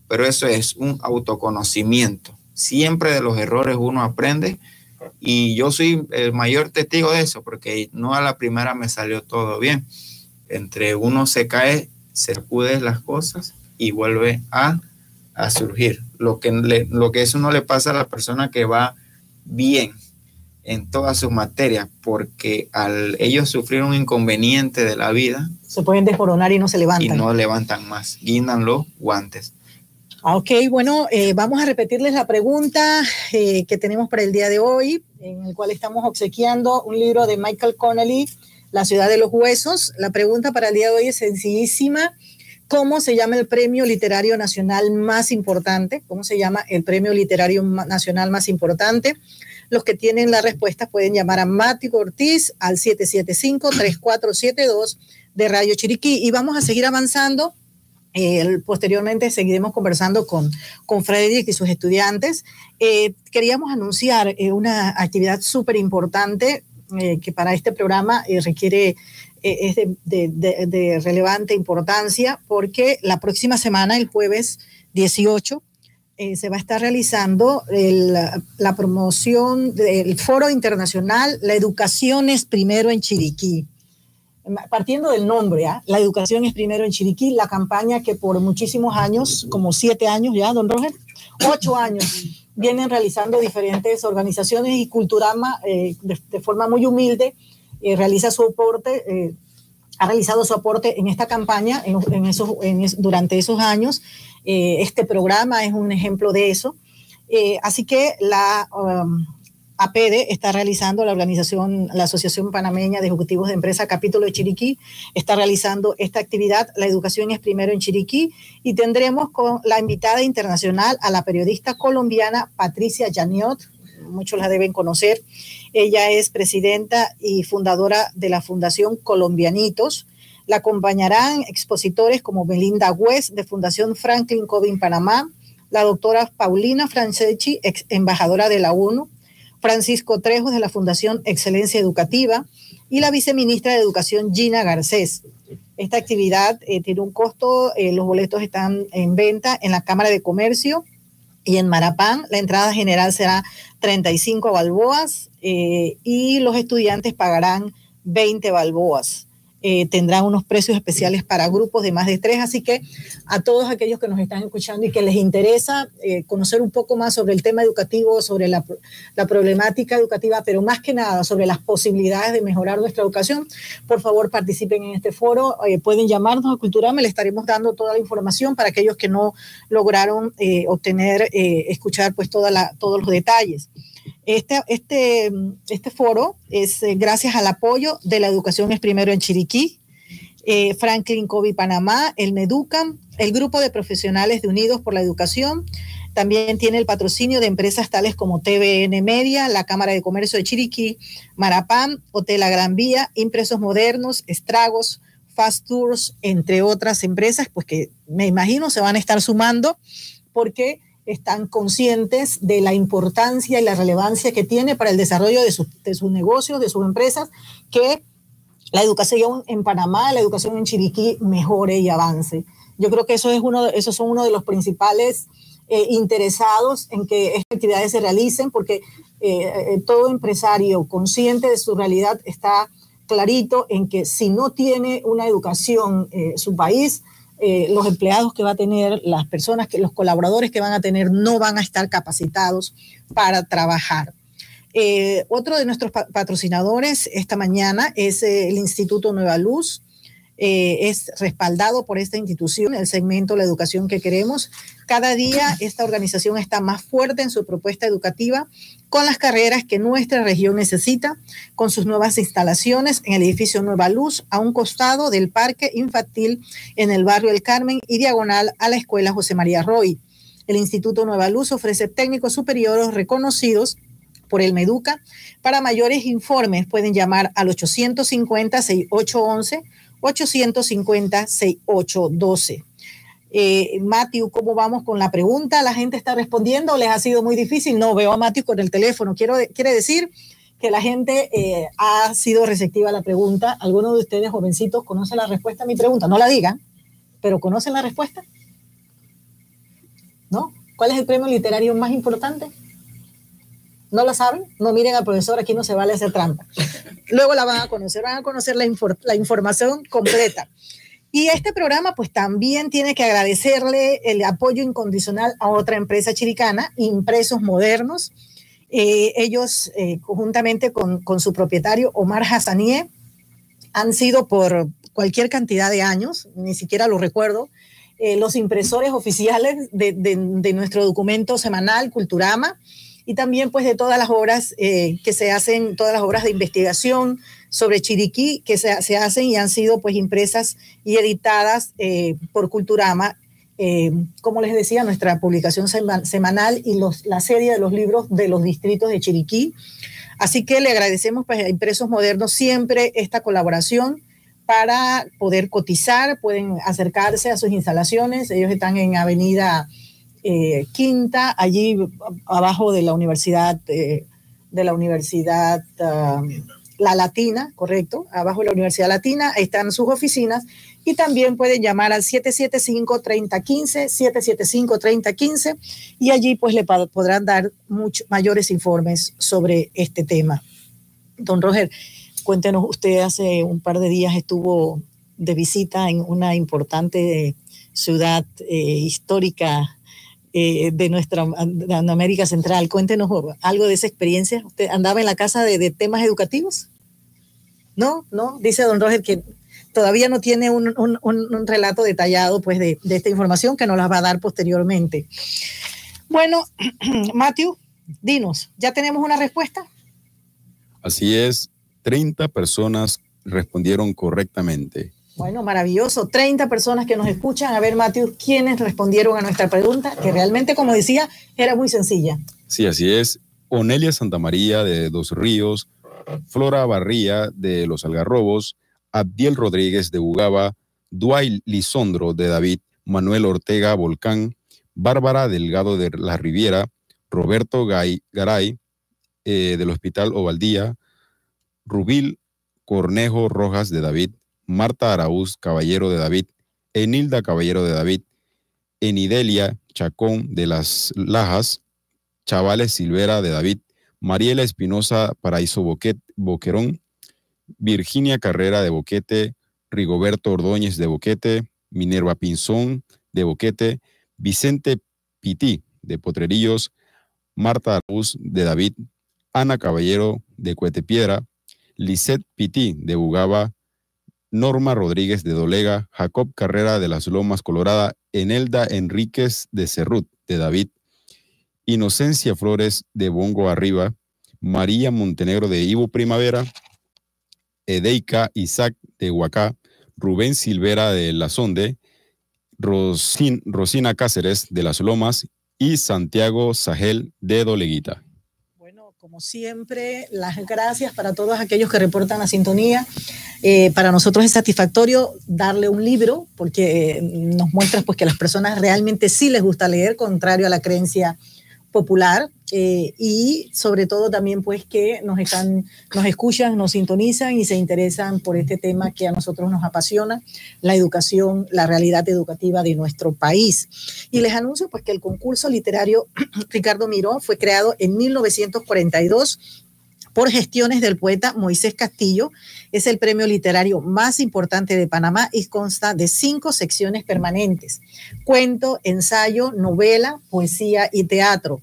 Pero eso es un autoconocimiento. Siempre de los errores uno aprende y yo soy el mayor testigo de eso porque no a la primera me salió todo bien. Entre uno se cae, se acude las cosas y vuelve a, surgir. Lo que, lo que eso no le pasa a la persona que va bien en todas sus materias, porque al ellos sufrir un inconveniente de la vida, se pueden desmoronar y no se levantan. Y no levantan más, guindan los guantes. Ah, ok, bueno, eh, vamos a repetirles la pregunta eh, que tenemos para el día de hoy, en el cual estamos obsequiando un libro de Michael Connelly, La ciudad de los huesos. La pregunta para el día de hoy es sencillísima ¿Cómo se llama el premio literario nacional más importante? ¿Cómo se llama el premio literario nacional más importante? Los que tienen la respuesta pueden llamar a Mati Ortiz al 775-3472 de Radio Chiriquí y vamos a seguir avanzando. Eh, posteriormente seguiremos conversando con, con Frederick y sus estudiantes. Eh, queríamos anunciar eh, una actividad súper importante que para este programa requiere es de, relevante importancia porque la próxima semana, el jueves 18, eh, se va a estar realizando la promoción del Foro Internacional La Educación es Primero en Chiriquí. Partiendo del nombre, ¿ah? La Educación es Primero en Chiriquí, la campaña que por muchísimos años, como siete años ya, don Roger, ocho años, vienen realizando diferentes organizaciones y Culturama eh, de, forma muy humilde realiza su aporte, eh, ha realizado su aporte en esta campaña en, esos, durante esos años. Eh, este programa es un ejemplo de eso. Eh, así que la um, APD está realizando, la organización, la Asociación Panameña de Ejecutivos de Empresa, capítulo de Chiriquí, está realizando esta actividad. La educación es primero en Chiriquí y tendremos con la invitada internacional a la periodista colombiana Patricia Janiot, muchos la deben conocer. Ella es presidenta y fundadora de la Fundación Colombianitos. La acompañarán expositores como Melinda West de Fundación Franklin Covey Panamá, la doctora Paulina Franceschi, ex embajadora de la ONU, Francisco Trejos de la Fundación Excelencia Educativa y la viceministra de Educación Gina Garcés. Esta actividad eh, tiene un costo, eh, los boletos están en venta en la Cámara de Comercio y en Marapán la entrada general será 35 balboas eh, y los estudiantes pagarán 20 balboas. Eh, tendrán unos precios especiales para grupos de más de tres, así que a todos aquellos que nos están escuchando y que les interesa eh, conocer un poco más sobre el tema educativo, sobre la, problemática educativa, pero más que nada sobre las posibilidades de mejorar nuestra educación, por favor participen en este foro, pueden llamarnos a Culturama, le estaremos dando toda la información para aquellos que no lograron obtener, escuchar pues toda la, todos los detalles. Este, este, este foro es eh, gracias al apoyo de la Educación es Primero en Chiriquí, eh, Franklin Covey Panamá, el MEDUCAM, el Grupo de Profesionales de Unidos por la Educación, También tiene el patrocinio de empresas tales como TVN Media, la Cámara de Comercio de Chiriquí, Marapán, Hotel La Gran Vía, Impresos Modernos, Estragos, Fast Tours, entre otras empresas, pues que me imagino se van a estar sumando porque están conscientes de la importancia y la relevancia que tiene para el desarrollo de, de sus negocios, de sus empresas, que la educación en Panamá, la educación en Chiriquí mejore y avance. Yo creo que eso es uno, esos son uno de los principales eh, interesados en que estas actividades se realicen, porque eh, eh, todo empresario consciente de su realidad está clarito en que si no tiene una educación su país, los empleados que va a tener, las personas que, los colaboradores que van a tener, no van a estar capacitados para trabajar. Eh, otro de nuestros patrocinadores esta mañana es eh, el Instituto Nueva Luz. Eh, es respaldado por esta institución, el segmento La Educación que queremos. Cada día esta organización está más fuerte en su propuesta educativa con las carreras que nuestra región necesita, con sus nuevas instalaciones en el edificio Nueva Luz, a un costado del Parque Infantil en el barrio El Carmen y diagonal a la Escuela José María Roy. El Instituto Nueva Luz ofrece técnicos superiores reconocidos por el Meduca. Para mayores informes pueden llamar al 850-6811, 850-6812. Eh, Matthew, ¿cómo vamos con la pregunta? ¿La gente está respondiendo? ¿Les ha sido muy difícil? No, veo a Matthew con el teléfono. Quiero, quiere decir que la gente eh, ha sido receptiva a la pregunta. ¿Alguno de ustedes, jovencitos, conoce la respuesta a mi pregunta? No la digan, pero ¿conocen la respuesta? ¿No? ¿Cuál es el premio literario más importante? ¿No la saben? No miren al profesor, aquí no se vale hacer trampa. Luego la van a conocer, van a conocer la, la información completa. Y este programa pues también tiene que agradecerle el apoyo incondicional a otra empresa chiricana, Impresos Modernos. Eh, ellos, eh, conjuntamente con, con, su propietario Omar Hassanieh, han sido por cualquier cantidad de años, ni siquiera lo recuerdo, eh, los impresores oficiales de, de, nuestro documento semanal Culturama y también pues de todas las obras eh, que se hacen, todas las obras de investigación sobre Chiriquí que se, se hacen y han sido pues impresas y editadas eh, por Culturama, eh, como les decía, nuestra publicación semanal y los, la serie de los libros de los distritos de Chiriquí. Así que le agradecemos pues, a Impresos Modernos siempre esta colaboración para poder cotizar, pueden acercarse a sus instalaciones. Ellos están en Avenida eh, Quinta, allí abajo de la Universidad, eh, de la Universidad um, La Latina, correcto, abajo de la Universidad Latina, están sus oficinas y también pueden llamar al 775-3015, 775-3015 y allí pues le podrán dar muchos mayores informes sobre este tema. Don Roger, cuéntenos, usted hace un par de días estuvo de visita en una importante ciudad eh, histórica eh, de nuestra América Central. Cuéntenos algo de esa experiencia. ¿Usted andaba en la casa de, temas educativos? No, no, dice don Roger que todavía no tiene un, un, relato detallado pues, de, de, esta información que nos la va a dar posteriormente. Bueno, [CLEARS THROAT] Matthew, dinos, ¿ya tenemos una respuesta? Así es, 30 personas respondieron correctamente. Bueno, maravilloso. 30 personas que nos escuchan. A ver, Matthew, ¿quiénes respondieron a nuestra pregunta? Que realmente, como decía, era muy sencilla. Sí, así es. Onelia Santamaría de Dos Ríos, Flora Barría de Los Algarrobos, Abdiel Rodríguez de Ugaba, Duay Lisondro de David, Manuel Ortega Volcán, Bárbara Delgado de La Riviera, Roberto Garay eh, del Hospital Ovaldía, Rubil Cornejo Rojas de David, Marta Araúz, Caballero de David, Enilda Caballero de David, Enidelia Chacón de las Lajas, Chavales Silvera de David, Mariela Espinosa Paraíso Boquerón, Virginia Carrera de Boquete, Rigoberto Ordóñez de Boquete, Minerva Pinzón de Boquete, Vicente Pití de Potrerillos, Marta Araúz de David, Ana Caballero de Cuetepiedra, Lisette Pití de Bugaba, Norma Rodríguez de Dolega, Jacob Carrera de las Lomas Colorada, Enelda Enríquez de Cerrut de David, Inocencia Flores de Bongo Arriba, María Montenegro de Ivo Primavera, Edeika Isaac de Huacá, Rubén Silvera de La Sonde, Rosina Cáceres de Las Lomas y Santiago Sahel de Doleguita. Como siempre, las gracias para todos aquellos que reportan la sintonía. Eh, para nosotros es satisfactorio darle un libro porque nos muestra pues, que a las personas realmente sí les gusta leer, contrario a la creencia popular eh, y sobre todo también pues que nos están nos escuchan nos sintonizan y se interesan por este tema que a nosotros nos apasiona la educación la realidad educativa de nuestro país. Y les anuncio pues que el concurso literario [CLEARS THROAT] Ricardo Miró fue creado en 1942 por gestiones del poeta Moisés Castillo. Es el premio literario más importante de Panamá y consta de cinco secciones permanentes. Cuento, ensayo, novela, poesía y teatro.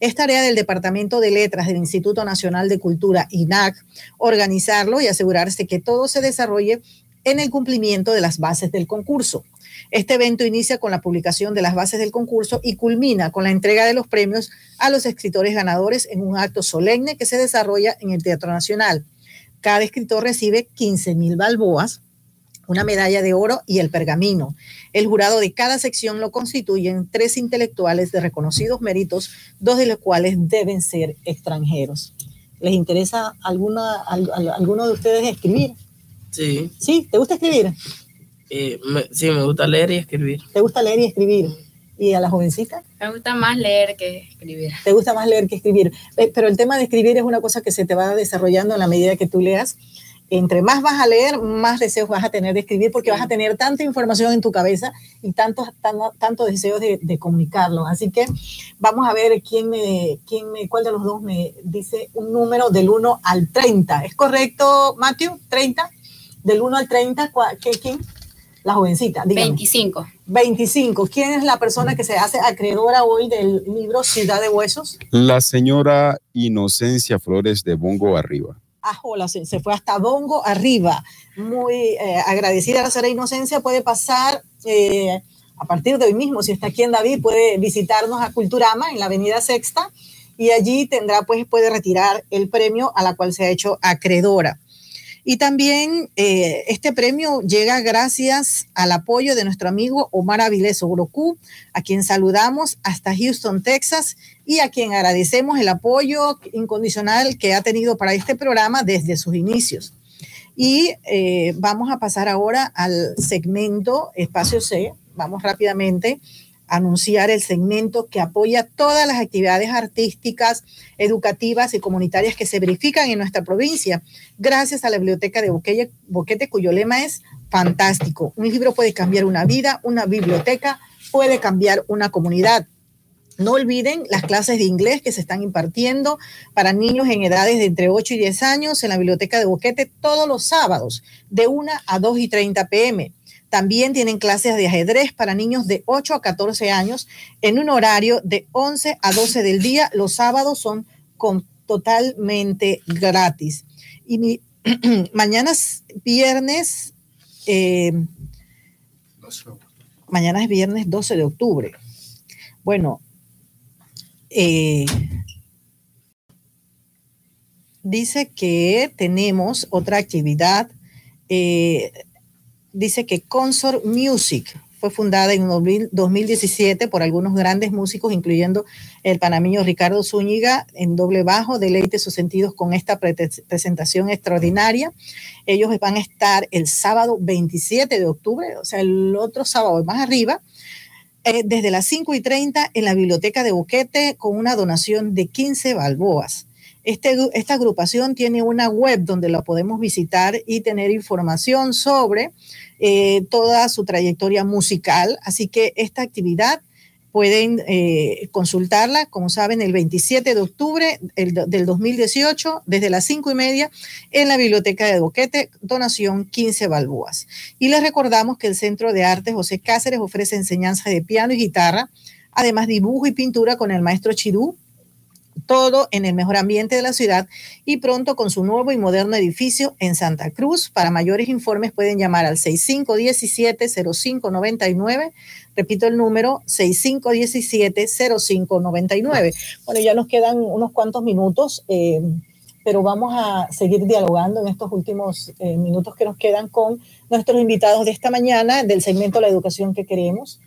Es tarea del Departamento de Letras del Instituto Nacional de Cultura, INAC, organizarlo y asegurarse que todo se desarrolle en el cumplimiento de las bases del concurso. Este evento inicia con la publicación de las bases del concurso y culmina con la entrega de los premios a los escritores ganadores en un acto solemne que se desarrolla en el Teatro Nacional. Cada escritor recibe 15 mil balboas, una medalla de oro y el pergamino. El jurado de cada sección lo constituyen tres intelectuales de reconocidos méritos, dos de los cuales deben ser extranjeros. ¿Les interesa alguna, alguno de ustedes escribir? Sí. ¿Sí? ¿Te gusta escribir? Eh, sí, me gusta leer y escribir. ¿Te gusta leer y escribir? ¿Y a la jovencita? Me gusta más leer que escribir. ¿Te gusta más leer que escribir? Eh, pero el tema de escribir es una cosa que se te va desarrollando en la medida que tú leas. Entre más vas a leer, más deseos vas a tener de escribir porque vas a tener tanta información en tu cabeza y tantos tanto, deseos de, de, comunicarlo. Así que vamos a ver quién me, quién me, cuál de los dos me dice un número del 1 al 30. ¿Es correcto, Matthew? ¿30? Del 1 al 30, ¿qué, ¿quién? La jovencita, dígame. 25. 25. ¿Quién es la persona que se hace acreedora hoy del libro Ciudad de Huesos? La señora Inocencia Flores de Bongo Arriba. Ah, hola, se, fue hasta Bongo Arriba. Muy eh, agradecida a la señora Inocencia. Puede pasar eh, a partir de hoy mismo, si está aquí en David, puede visitarnos a Culturama en la Avenida Sexta y allí tendrá, pues, puede retirar el premio a la cual se ha hecho acreedora. Y también eh, este premio llega gracias al apoyo de nuestro amigo Omar Avilés Orocu, a quien saludamos hasta Houston, Texas, y a quien agradecemos el apoyo incondicional que ha tenido para este programa desde sus inicios. Y eh, vamos a pasar ahora al segmento Espacio C. Vamos rápidamente anunciar el segmento que apoya todas las actividades artísticas, educativas y comunitarias que se verifican en nuestra provincia, gracias a la Biblioteca de Boquete, cuyo lema es fantástico. Un libro puede cambiar una vida, una biblioteca puede cambiar una comunidad. No olviden las clases de inglés que se están impartiendo para niños en edades de entre 8 y 10 años en la Biblioteca de Boquete todos los sábados, de 1 a 2 y 30 pm. También tienen clases de ajedrez para niños de 8 a 14 años en un horario de 11 a 12 del día. Los sábados son totalmente gratis. Y [CLEARS THROAT] mañana es viernes, eh, mañana es viernes 12 de octubre. Bueno, eh, dice que tenemos otra actividad. Eh, dice que Consort Music fue fundada en 2017 por algunos grandes músicos, incluyendo el panameño Ricardo Zúñiga en doble bajo. Deleite sus sentidos con esta presentación extraordinaria. Ellos van a estar el sábado 27 de octubre, o sea, el otro sábado más arriba, eh, desde las 5 y 30 en la biblioteca de Boquete con una donación de 15 balboas. Este, esta agrupación tiene una web donde la podemos visitar y tener información sobre eh, toda su trayectoria musical. Así que esta actividad pueden eh, consultarla, como saben, el 27 de octubre del 2018, desde las 5 y media, en la Biblioteca de Boquete, donación 15 balbúas. Y les recordamos que el Centro de Arte José Cáceres ofrece enseñanza de piano y guitarra, además dibujo y pintura con el maestro Chirú, todo en el mejor ambiente de la ciudad y pronto con su nuevo y moderno edificio en Santa Cruz. Para mayores informes pueden llamar al 6517-0599. Repito el número 6517-0599. Bueno, ya nos quedan unos cuantos minutos, eh, pero vamos a seguir dialogando en estos últimos eh, minutos que nos quedan con nuestros invitados de esta mañana del segmento La Educación que queremos.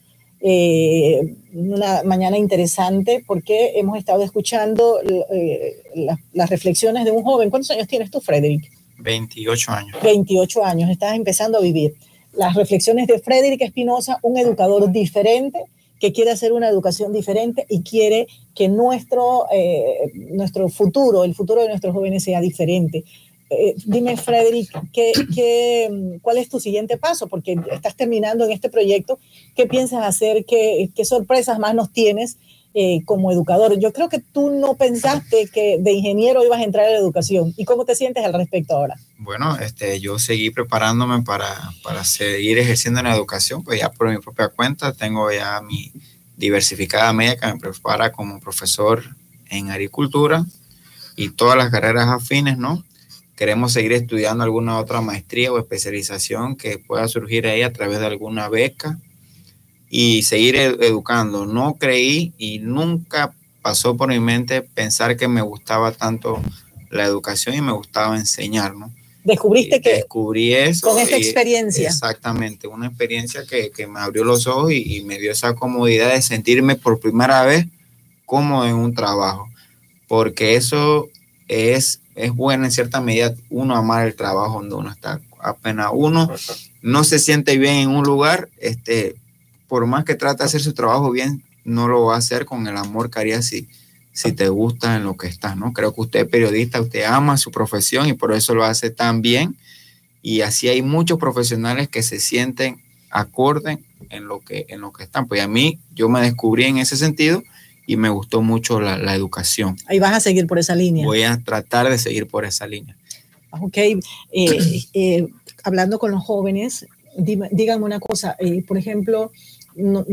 Eh, una mañana interesante porque hemos estado escuchando eh, las reflexiones de un joven. ¿Cuántos años tienes tú, Frederick? 28 años. 28 años, estás empezando a vivir. Las reflexiones de Frederick Espinosa, un educador diferente que quiere hacer una educación diferente y quiere que nuestro, eh, nuestro futuro, el futuro de nuestros jóvenes sea diferente. Eh, dime, Frederick, ¿qué, qué, cuál es tu siguiente paso? Porque estás terminando en este proyecto. ¿Qué piensas hacer? ¿Qué, sorpresas más nos tienes eh, como educador? Yo creo que tú no pensaste que de ingeniero ibas a entrar a la educación. ¿Y cómo te sientes al respecto ahora? Bueno, este, yo seguí preparándome para, para seguir ejerciendo en la educación, pues ya por mi propia cuenta tengo ya mi diversificada media que me prepara como profesor en agricultura y todas las carreras afines, ¿no? Queremos seguir estudiando alguna otra maestría o especialización que pueda surgir ahí a través de alguna beca y seguir educando. No creí y nunca pasó por mi mente pensar que me gustaba tanto la educación y me gustaba enseñar, ¿no? Descubriste que... Descubrí eso. Con esta experiencia. Exactamente, una experiencia que, que me abrió los ojos y, y, me dio esa comodidad de sentirme por primera vez cómodo en un trabajo, porque eso es es bueno en cierta medida uno amar el trabajo donde uno está. Apenas uno no se siente bien en un lugar, este, por más que trate de hacer su trabajo bien, no lo va a hacer con el amor que haría si, si te gusta en lo que está, ¿no? Creo que usted es periodista, usted ama su profesión y por eso lo hace tan bien. Y así hay muchos profesionales que se sienten acorde en lo que, en lo que están. Pues a mí, yo me descubrí en ese sentido y me gustó mucho la, la, educación. Ahí vas a seguir por esa línea. Voy a tratar de seguir por esa línea. Ok, eh, eh, hablando con los jóvenes, díganme una cosa, eh, por ejemplo, no,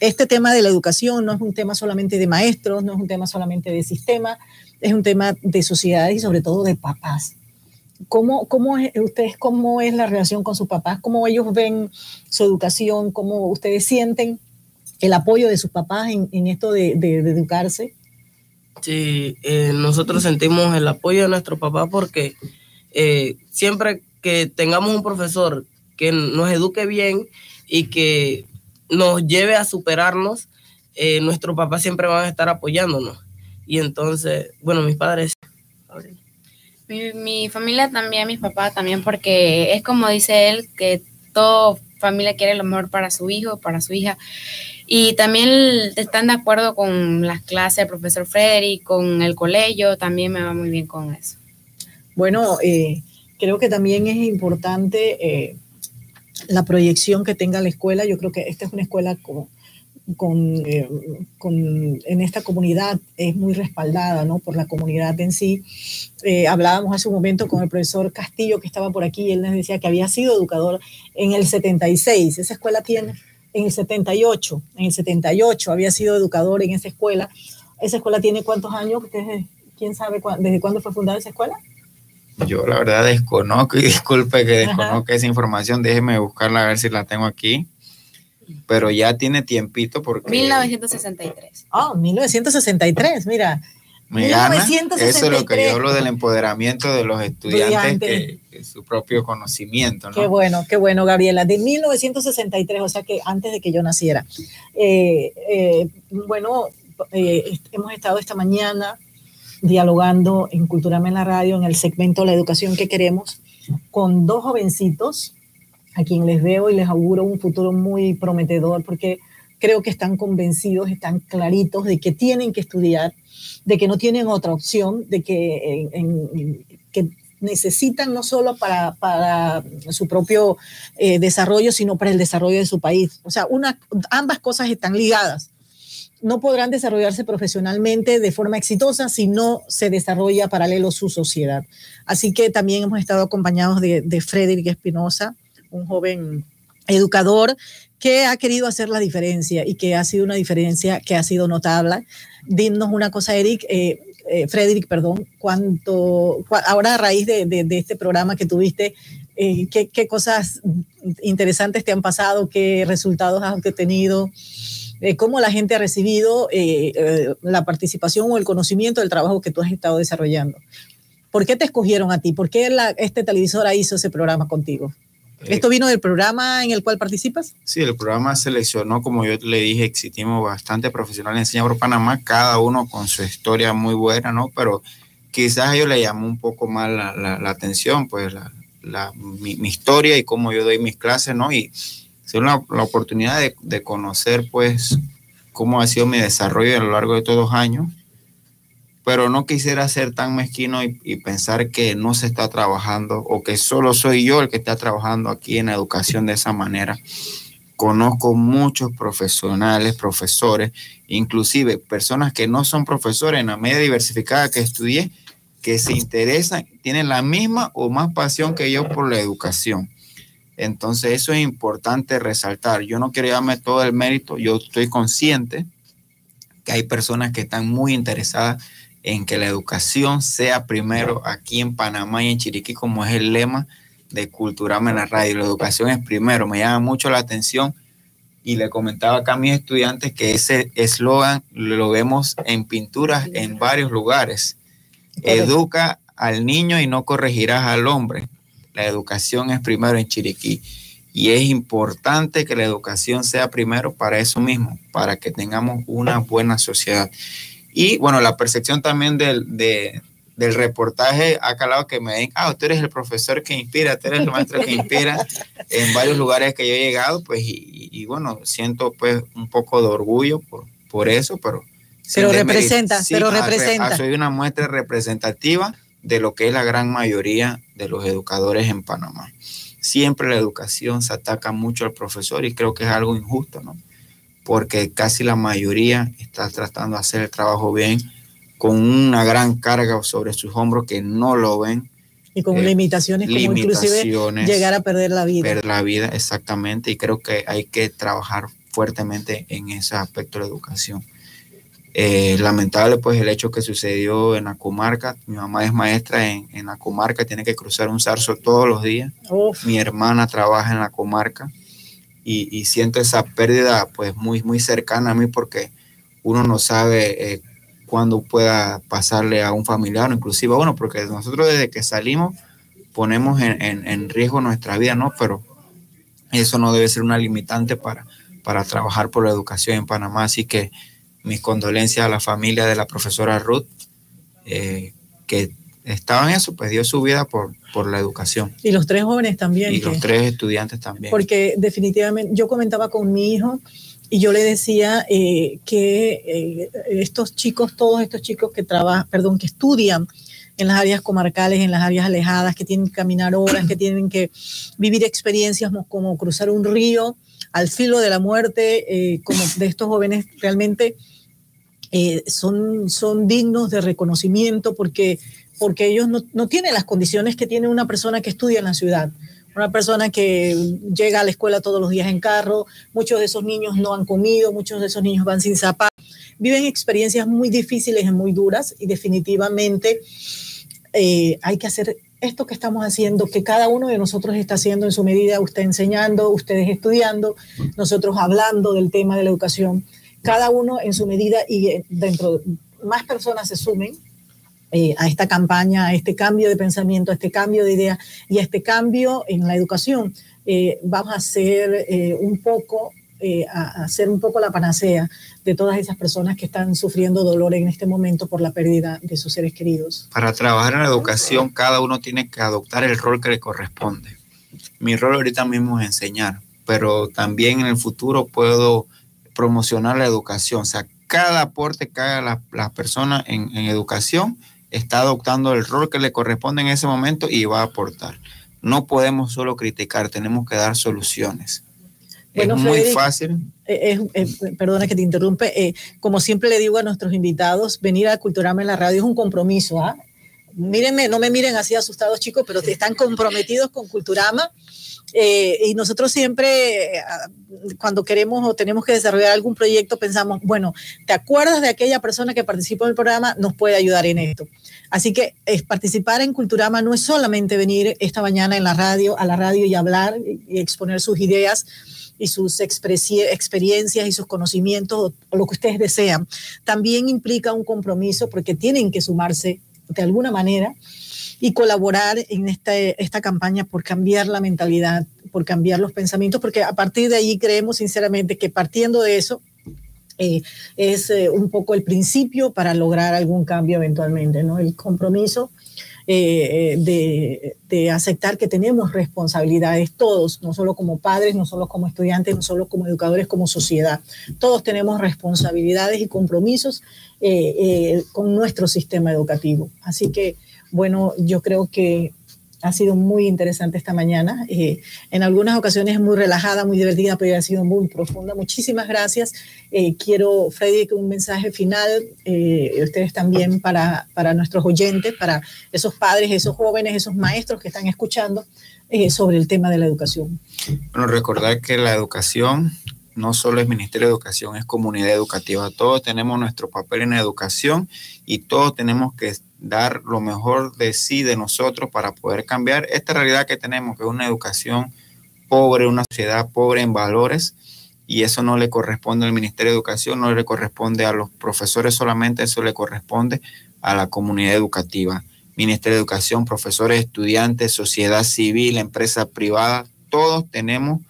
este tema de la educación no es un tema solamente de maestros, no es un tema solamente de sistema, es un tema de sociedades y sobre todo de papás. ¿Cómo, cómo es, ustedes, cómo es la relación con sus papás? ¿Cómo ellos ven su educación? ¿Cómo ustedes sienten el apoyo de sus papás en, en esto de, de, de, educarse? Sí, eh, nosotros sentimos el apoyo de nuestro papá porque eh, siempre que tengamos un profesor que nos eduque bien y que nos lleve a superarnos, eh, nuestros papás siempre van a estar apoyándonos. Y entonces, bueno, mis padres... Mi, mi familia también, mis papás también, porque es como dice él, que toda familia quiere lo mejor para su hijo, para su hija. Y también están de acuerdo con las clases del profesor Frederick, con el colegio, también me va muy bien con eso. Bueno, eh, creo que también es importante eh, la proyección que tenga la escuela. Yo creo que esta es una escuela con, con, eh, con, en esta comunidad es muy respaldada ¿no? por la comunidad en sí. Eh, hablábamos hace un momento con el profesor Castillo que estaba por aquí él nos decía que había sido educador en el 76. Esa escuela tiene en el 78, en el 78 había sido educador en esa escuela. ¿Esa escuela tiene cuántos años? ¿Ustedes, ¿Quién sabe cu desde cuándo fue fundada esa escuela? Yo la verdad desconozco [LAUGHS] y disculpe que desconozca esa información, déjeme buscarla a ver si la tengo aquí. Pero ya tiene tiempito porque... 1963. Oh, 1963, mira. Me gana. Eso es lo que yo hablo del empoderamiento de los estudiantes, que, que, su propio conocimiento. ¿no? Qué bueno, qué bueno, Gabriela. De 1963, o sea que antes de que yo naciera. Eh, eh, bueno, eh, hemos estado esta mañana dialogando en Culturama en la Radio, en el segmento La Educación que Queremos, con dos jovencitos a quien les veo y les auguro un futuro muy prometedor porque creo que están convencidos, están claritos de que tienen que estudiar de que no tienen otra opción, de que, que necesitan no solo para, para su propio eh, desarrollo, sino para el desarrollo de su país. O sea, una, ambas cosas están ligadas. No podrán desarrollarse profesionalmente de forma exitosa si no se desarrolla paralelo su sociedad. Así que también hemos estado acompañados de, de Frederick Espinosa, un joven educador que ha querido hacer la diferencia y que ha sido una diferencia que ha sido notable. Dinos una cosa, Eric, eh, eh, Frederick, perdón, cuánto, cu ahora a raíz de, de, de, este programa que tuviste, eh, ¿qué, ¿qué, cosas interesantes te han pasado? ¿Qué resultados has obtenido? Eh, ¿Cómo la gente ha recibido eh, la participación o el conocimiento del trabajo que tú has estado desarrollando? ¿Por qué te escogieron a ti? ¿Por qué la, este televisora hizo ese programa contigo? ¿Esto vino del programa en el cual participas? Sí, el programa seleccionó, como yo le dije, existimos bastante profesionales en Enseña por Panamá, cada uno con su historia muy buena, ¿no? Pero quizás a ellos le llamó un poco más la, la, atención, pues la, mi, mi, historia y cómo yo doy mis clases, ¿no? Y ser la oportunidad de, de, conocer, pues, cómo ha sido mi desarrollo a lo largo de estos dos años pero no quisiera ser tan mezquino y, pensar que no se está trabajando o que solo soy yo el que está trabajando aquí en la educación de esa manera. Conozco muchos profesionales, profesores, inclusive personas que no son profesores en la media diversificada que estudié, que se interesan, tienen la misma o más pasión que yo por la educación. Entonces eso es importante resaltar. Yo no quiero darme todo el mérito, yo estoy consciente que hay personas que están muy interesadas en que la educación sea primero aquí en Panamá y en Chiriquí, como es el lema de Culturama en la radio. La educación es primero, me llama mucho la atención y le comentaba acá a mis estudiantes que ese eslogan lo vemos en pinturas en varios lugares. Educa al niño y no corregirás al hombre. La educación es primero en Chiriquí. Y es importante que la educación sea primero para eso mismo, para que tengamos una buena sociedad. Y bueno, la percepción también del, del reportaje ha calado que me den, ah, tú eres el profesor que inspira, tú eres el maestro que inspira [LAUGHS] en varios lugares que yo he llegado, pues, y, bueno, siento pues un poco de orgullo por, por eso, pero... Pero representa, pero representa. soy una muestra representativa de lo que es la gran mayoría de los educadores en Panamá. Siempre la educación se ataca mucho al profesor y creo que es algo injusto, ¿no? Porque casi la mayoría está tratando de hacer el trabajo bien con una gran carga sobre sus hombros que no lo ven. Y con limitaciones, como inclusive llegar a perder la vida. Perder la vida, exactamente. Y creo que hay que trabajar fuertemente en ese aspecto de la educación. Eh, lamentable pues el hecho que sucedió en la comarca. Mi mamá es maestra en, en la comarca, tiene que cruzar un zarzo todos los días. Mi hermana trabaja en la comarca y, siento esa pérdida pues muy, muy cercana a mí porque uno no sabe eh, cuándo pueda pasarle a un familiar o inclusive a uno, porque nosotros desde que salimos ponemos en, en, riesgo nuestra vida, ¿no? Pero eso no debe ser una limitante para, para trabajar por la educación en Panamá. Así que mis condolencias a la familia de la profesora Ruth, eh, que estaba en eso, pues dio su vida por, por la educación. Y los tres jóvenes también. Y los tres estudiantes también. Porque definitivamente yo comentaba con mi hijo y yo le decía eh, que eh, estos chicos, todos estos chicos que trabajan, perdón, que estudian en las áreas comarcales, en las áreas alejadas, que tienen que caminar horas, que tienen que vivir experiencias como cruzar un río al filo de la muerte, eh, como de estos jóvenes realmente son, son dignos de reconocimiento porque porque ellos no, tienen las condiciones que tiene una persona que estudia en la ciudad. Una persona que llega a la escuela todos los días en carro, muchos de esos niños no han comido, muchos de esos niños van sin zapatos, viven experiencias muy difíciles y muy duras y definitivamente eh, hay que hacer esto que estamos haciendo, que cada uno de nosotros está haciendo en su medida, usted enseñando, ustedes estudiando, nosotros hablando del tema de la educación, cada uno en su medida y dentro más personas se sumen, eh, a esta campaña, a este cambio de pensamiento, a este cambio de idea y a este cambio en la educación, eh, vamos a hacer eh, un poco, a hacer un poco la panacea de todas esas personas que están sufriendo dolor en este momento por la pérdida de sus seres queridos. Para trabajar en la educación, cada uno tiene que adoptar el rol que le corresponde. Mi rol ahorita mismo es enseñar, pero también en el futuro puedo promocionar la educación. O sea, cada aporte que haga la, la persona en, en educación está adoptando el rol que le corresponde en ese momento y va a aportar. No podemos solo criticar, tenemos que dar soluciones. es muy fácil. Eh, perdona que te interrumpe. Eh, como siempre le digo a nuestros invitados, venir a Culturama en la radio es un compromiso. Mírenme, no me miren así asustados, chicos, pero están comprometidos con Culturama. Eh, y nosotros siempre, cuando queremos o tenemos que desarrollar algún proyecto, pensamos, bueno, ¿te acuerdas de aquella persona que participó en el programa? Nos puede ayudar en esto. Así que es, participar en Culturama no es solamente venir esta mañana en la radio, a la radio y hablar y exponer sus ideas y sus experiencias y sus conocimientos o, lo que ustedes desean. También implica un compromiso porque tienen que sumarse de alguna manera y colaborar en esta, esta campaña por cambiar la mentalidad, por cambiar los pensamientos, porque a partir de ahí creemos sinceramente que partiendo de eso, eh, es eh, un poco el principio para lograr algún cambio eventualmente, ¿no? El compromiso eh, de, de, aceptar que tenemos responsabilidades todos, no solo como padres, no solo como estudiantes, no solo como educadores, como sociedad. Todos tenemos responsabilidades y compromisos con nuestro sistema educativo. Así que, bueno, yo creo que ha sido muy interesante esta mañana. Eh, en algunas ocasiones muy relajada, muy divertida, pero ha sido muy profunda. Muchísimas gracias. Eh, quiero, Freddy, un mensaje final, eh, ustedes también para, para nuestros oyentes, para esos padres, esos jóvenes, esos maestros que están escuchando sobre el tema de la educación. Bueno, recordar que la educación no solo es Ministerio de Educación, es comunidad educativa. Todos tenemos nuestro papel en educación y todos tenemos que dar lo mejor de sí, de nosotros, para poder cambiar esta realidad que tenemos, que es una educación pobre, una sociedad pobre en valores, y eso no le corresponde al Ministerio de Educación, no le corresponde a los profesores solamente, eso le corresponde a la comunidad educativa. Ministerio de Educación, profesores, estudiantes, sociedad civil, empresas privadas, todos tenemos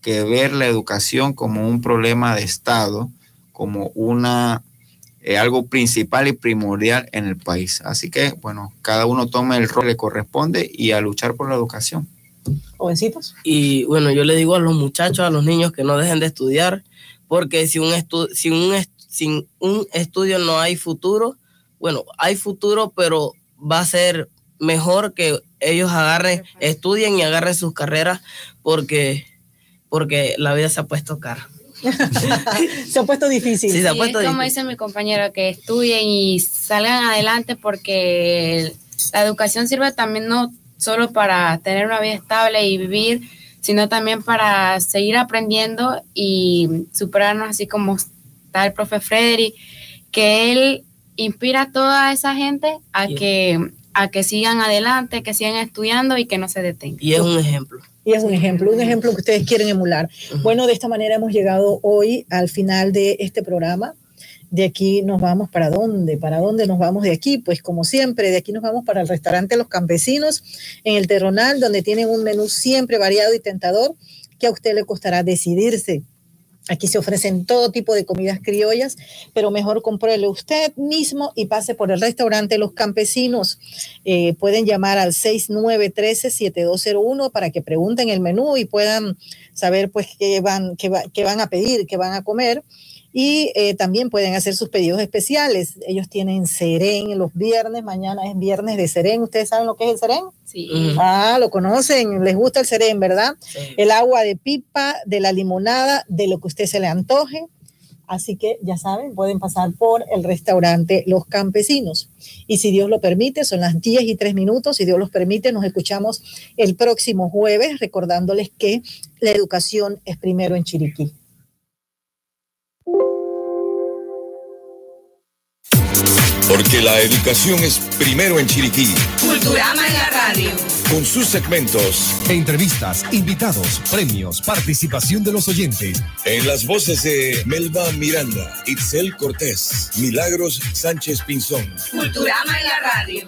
que ver la educación como un problema de Estado, como una eh, algo principal y primordial en el país. Así que, bueno, cada uno tome el rol que le corresponde y a luchar por la educación. Jovencitos. Y bueno, yo le digo a los muchachos, a los niños que no dejen de estudiar, porque si un, si un, sin un estudio no hay futuro, bueno, hay futuro, pero va a ser mejor que ellos agarren, estudien y agarren sus carreras, porque, porque la vida se ha puesto cara. [LAUGHS] se ha puesto difícil. Sí, es como dice mi compañero, que estudien y salgan adelante porque la educación sirve también no solo para tener una vida estable y vivir, sino también para seguir aprendiendo y superarnos así como está el profe Frederick, que él inspira a toda esa gente a que a que sigan adelante, que sigan estudiando y que no se detengan. Y es un ejemplo y es un ejemplo, un ejemplo que ustedes quieren emular. Bueno, de esta manera hemos llegado hoy al final de este programa. De aquí nos vamos para dónde, para dónde nos vamos de aquí, pues como siempre, de aquí nos vamos para el restaurante Los Campesinos en el Terronal, donde tienen un menú siempre variado y tentador que a usted le costará decidirse Aquí se ofrecen todo tipo de comidas criollas, pero mejor compruebe usted mismo y pase por el restaurante Los Campesinos. Eh, pueden llamar al 6913-7201 para que pregunten el menú y puedan saber pues qué van, qué, qué van a pedir, qué van a comer y eh, también pueden hacer sus pedidos especiales. Ellos tienen Seren los viernes, mañana es viernes de Seren. ¿Ustedes saben lo que es el Seren? Sí. Ah, lo conocen, les gusta el Seren, ¿verdad? El agua de pipa, de la limonada, de lo que usted se le antoje. Así que ya saben, pueden pasar por el restaurante Los Campesinos. Y si Dios lo permite, son las 10 y 3 minutos. Si Dios los permite, nos escuchamos el próximo jueves recordándoles que la educación es primero en Chiriquí. Porque la educación es primero en Chiriquí. Culturama en la radio. Con sus segmentos. Entrevistas, invitados, premios, participación de los oyentes. En las voces de Melba Miranda, Itzel Cortés, Milagros Sánchez Pinzón. Culturama en la radio.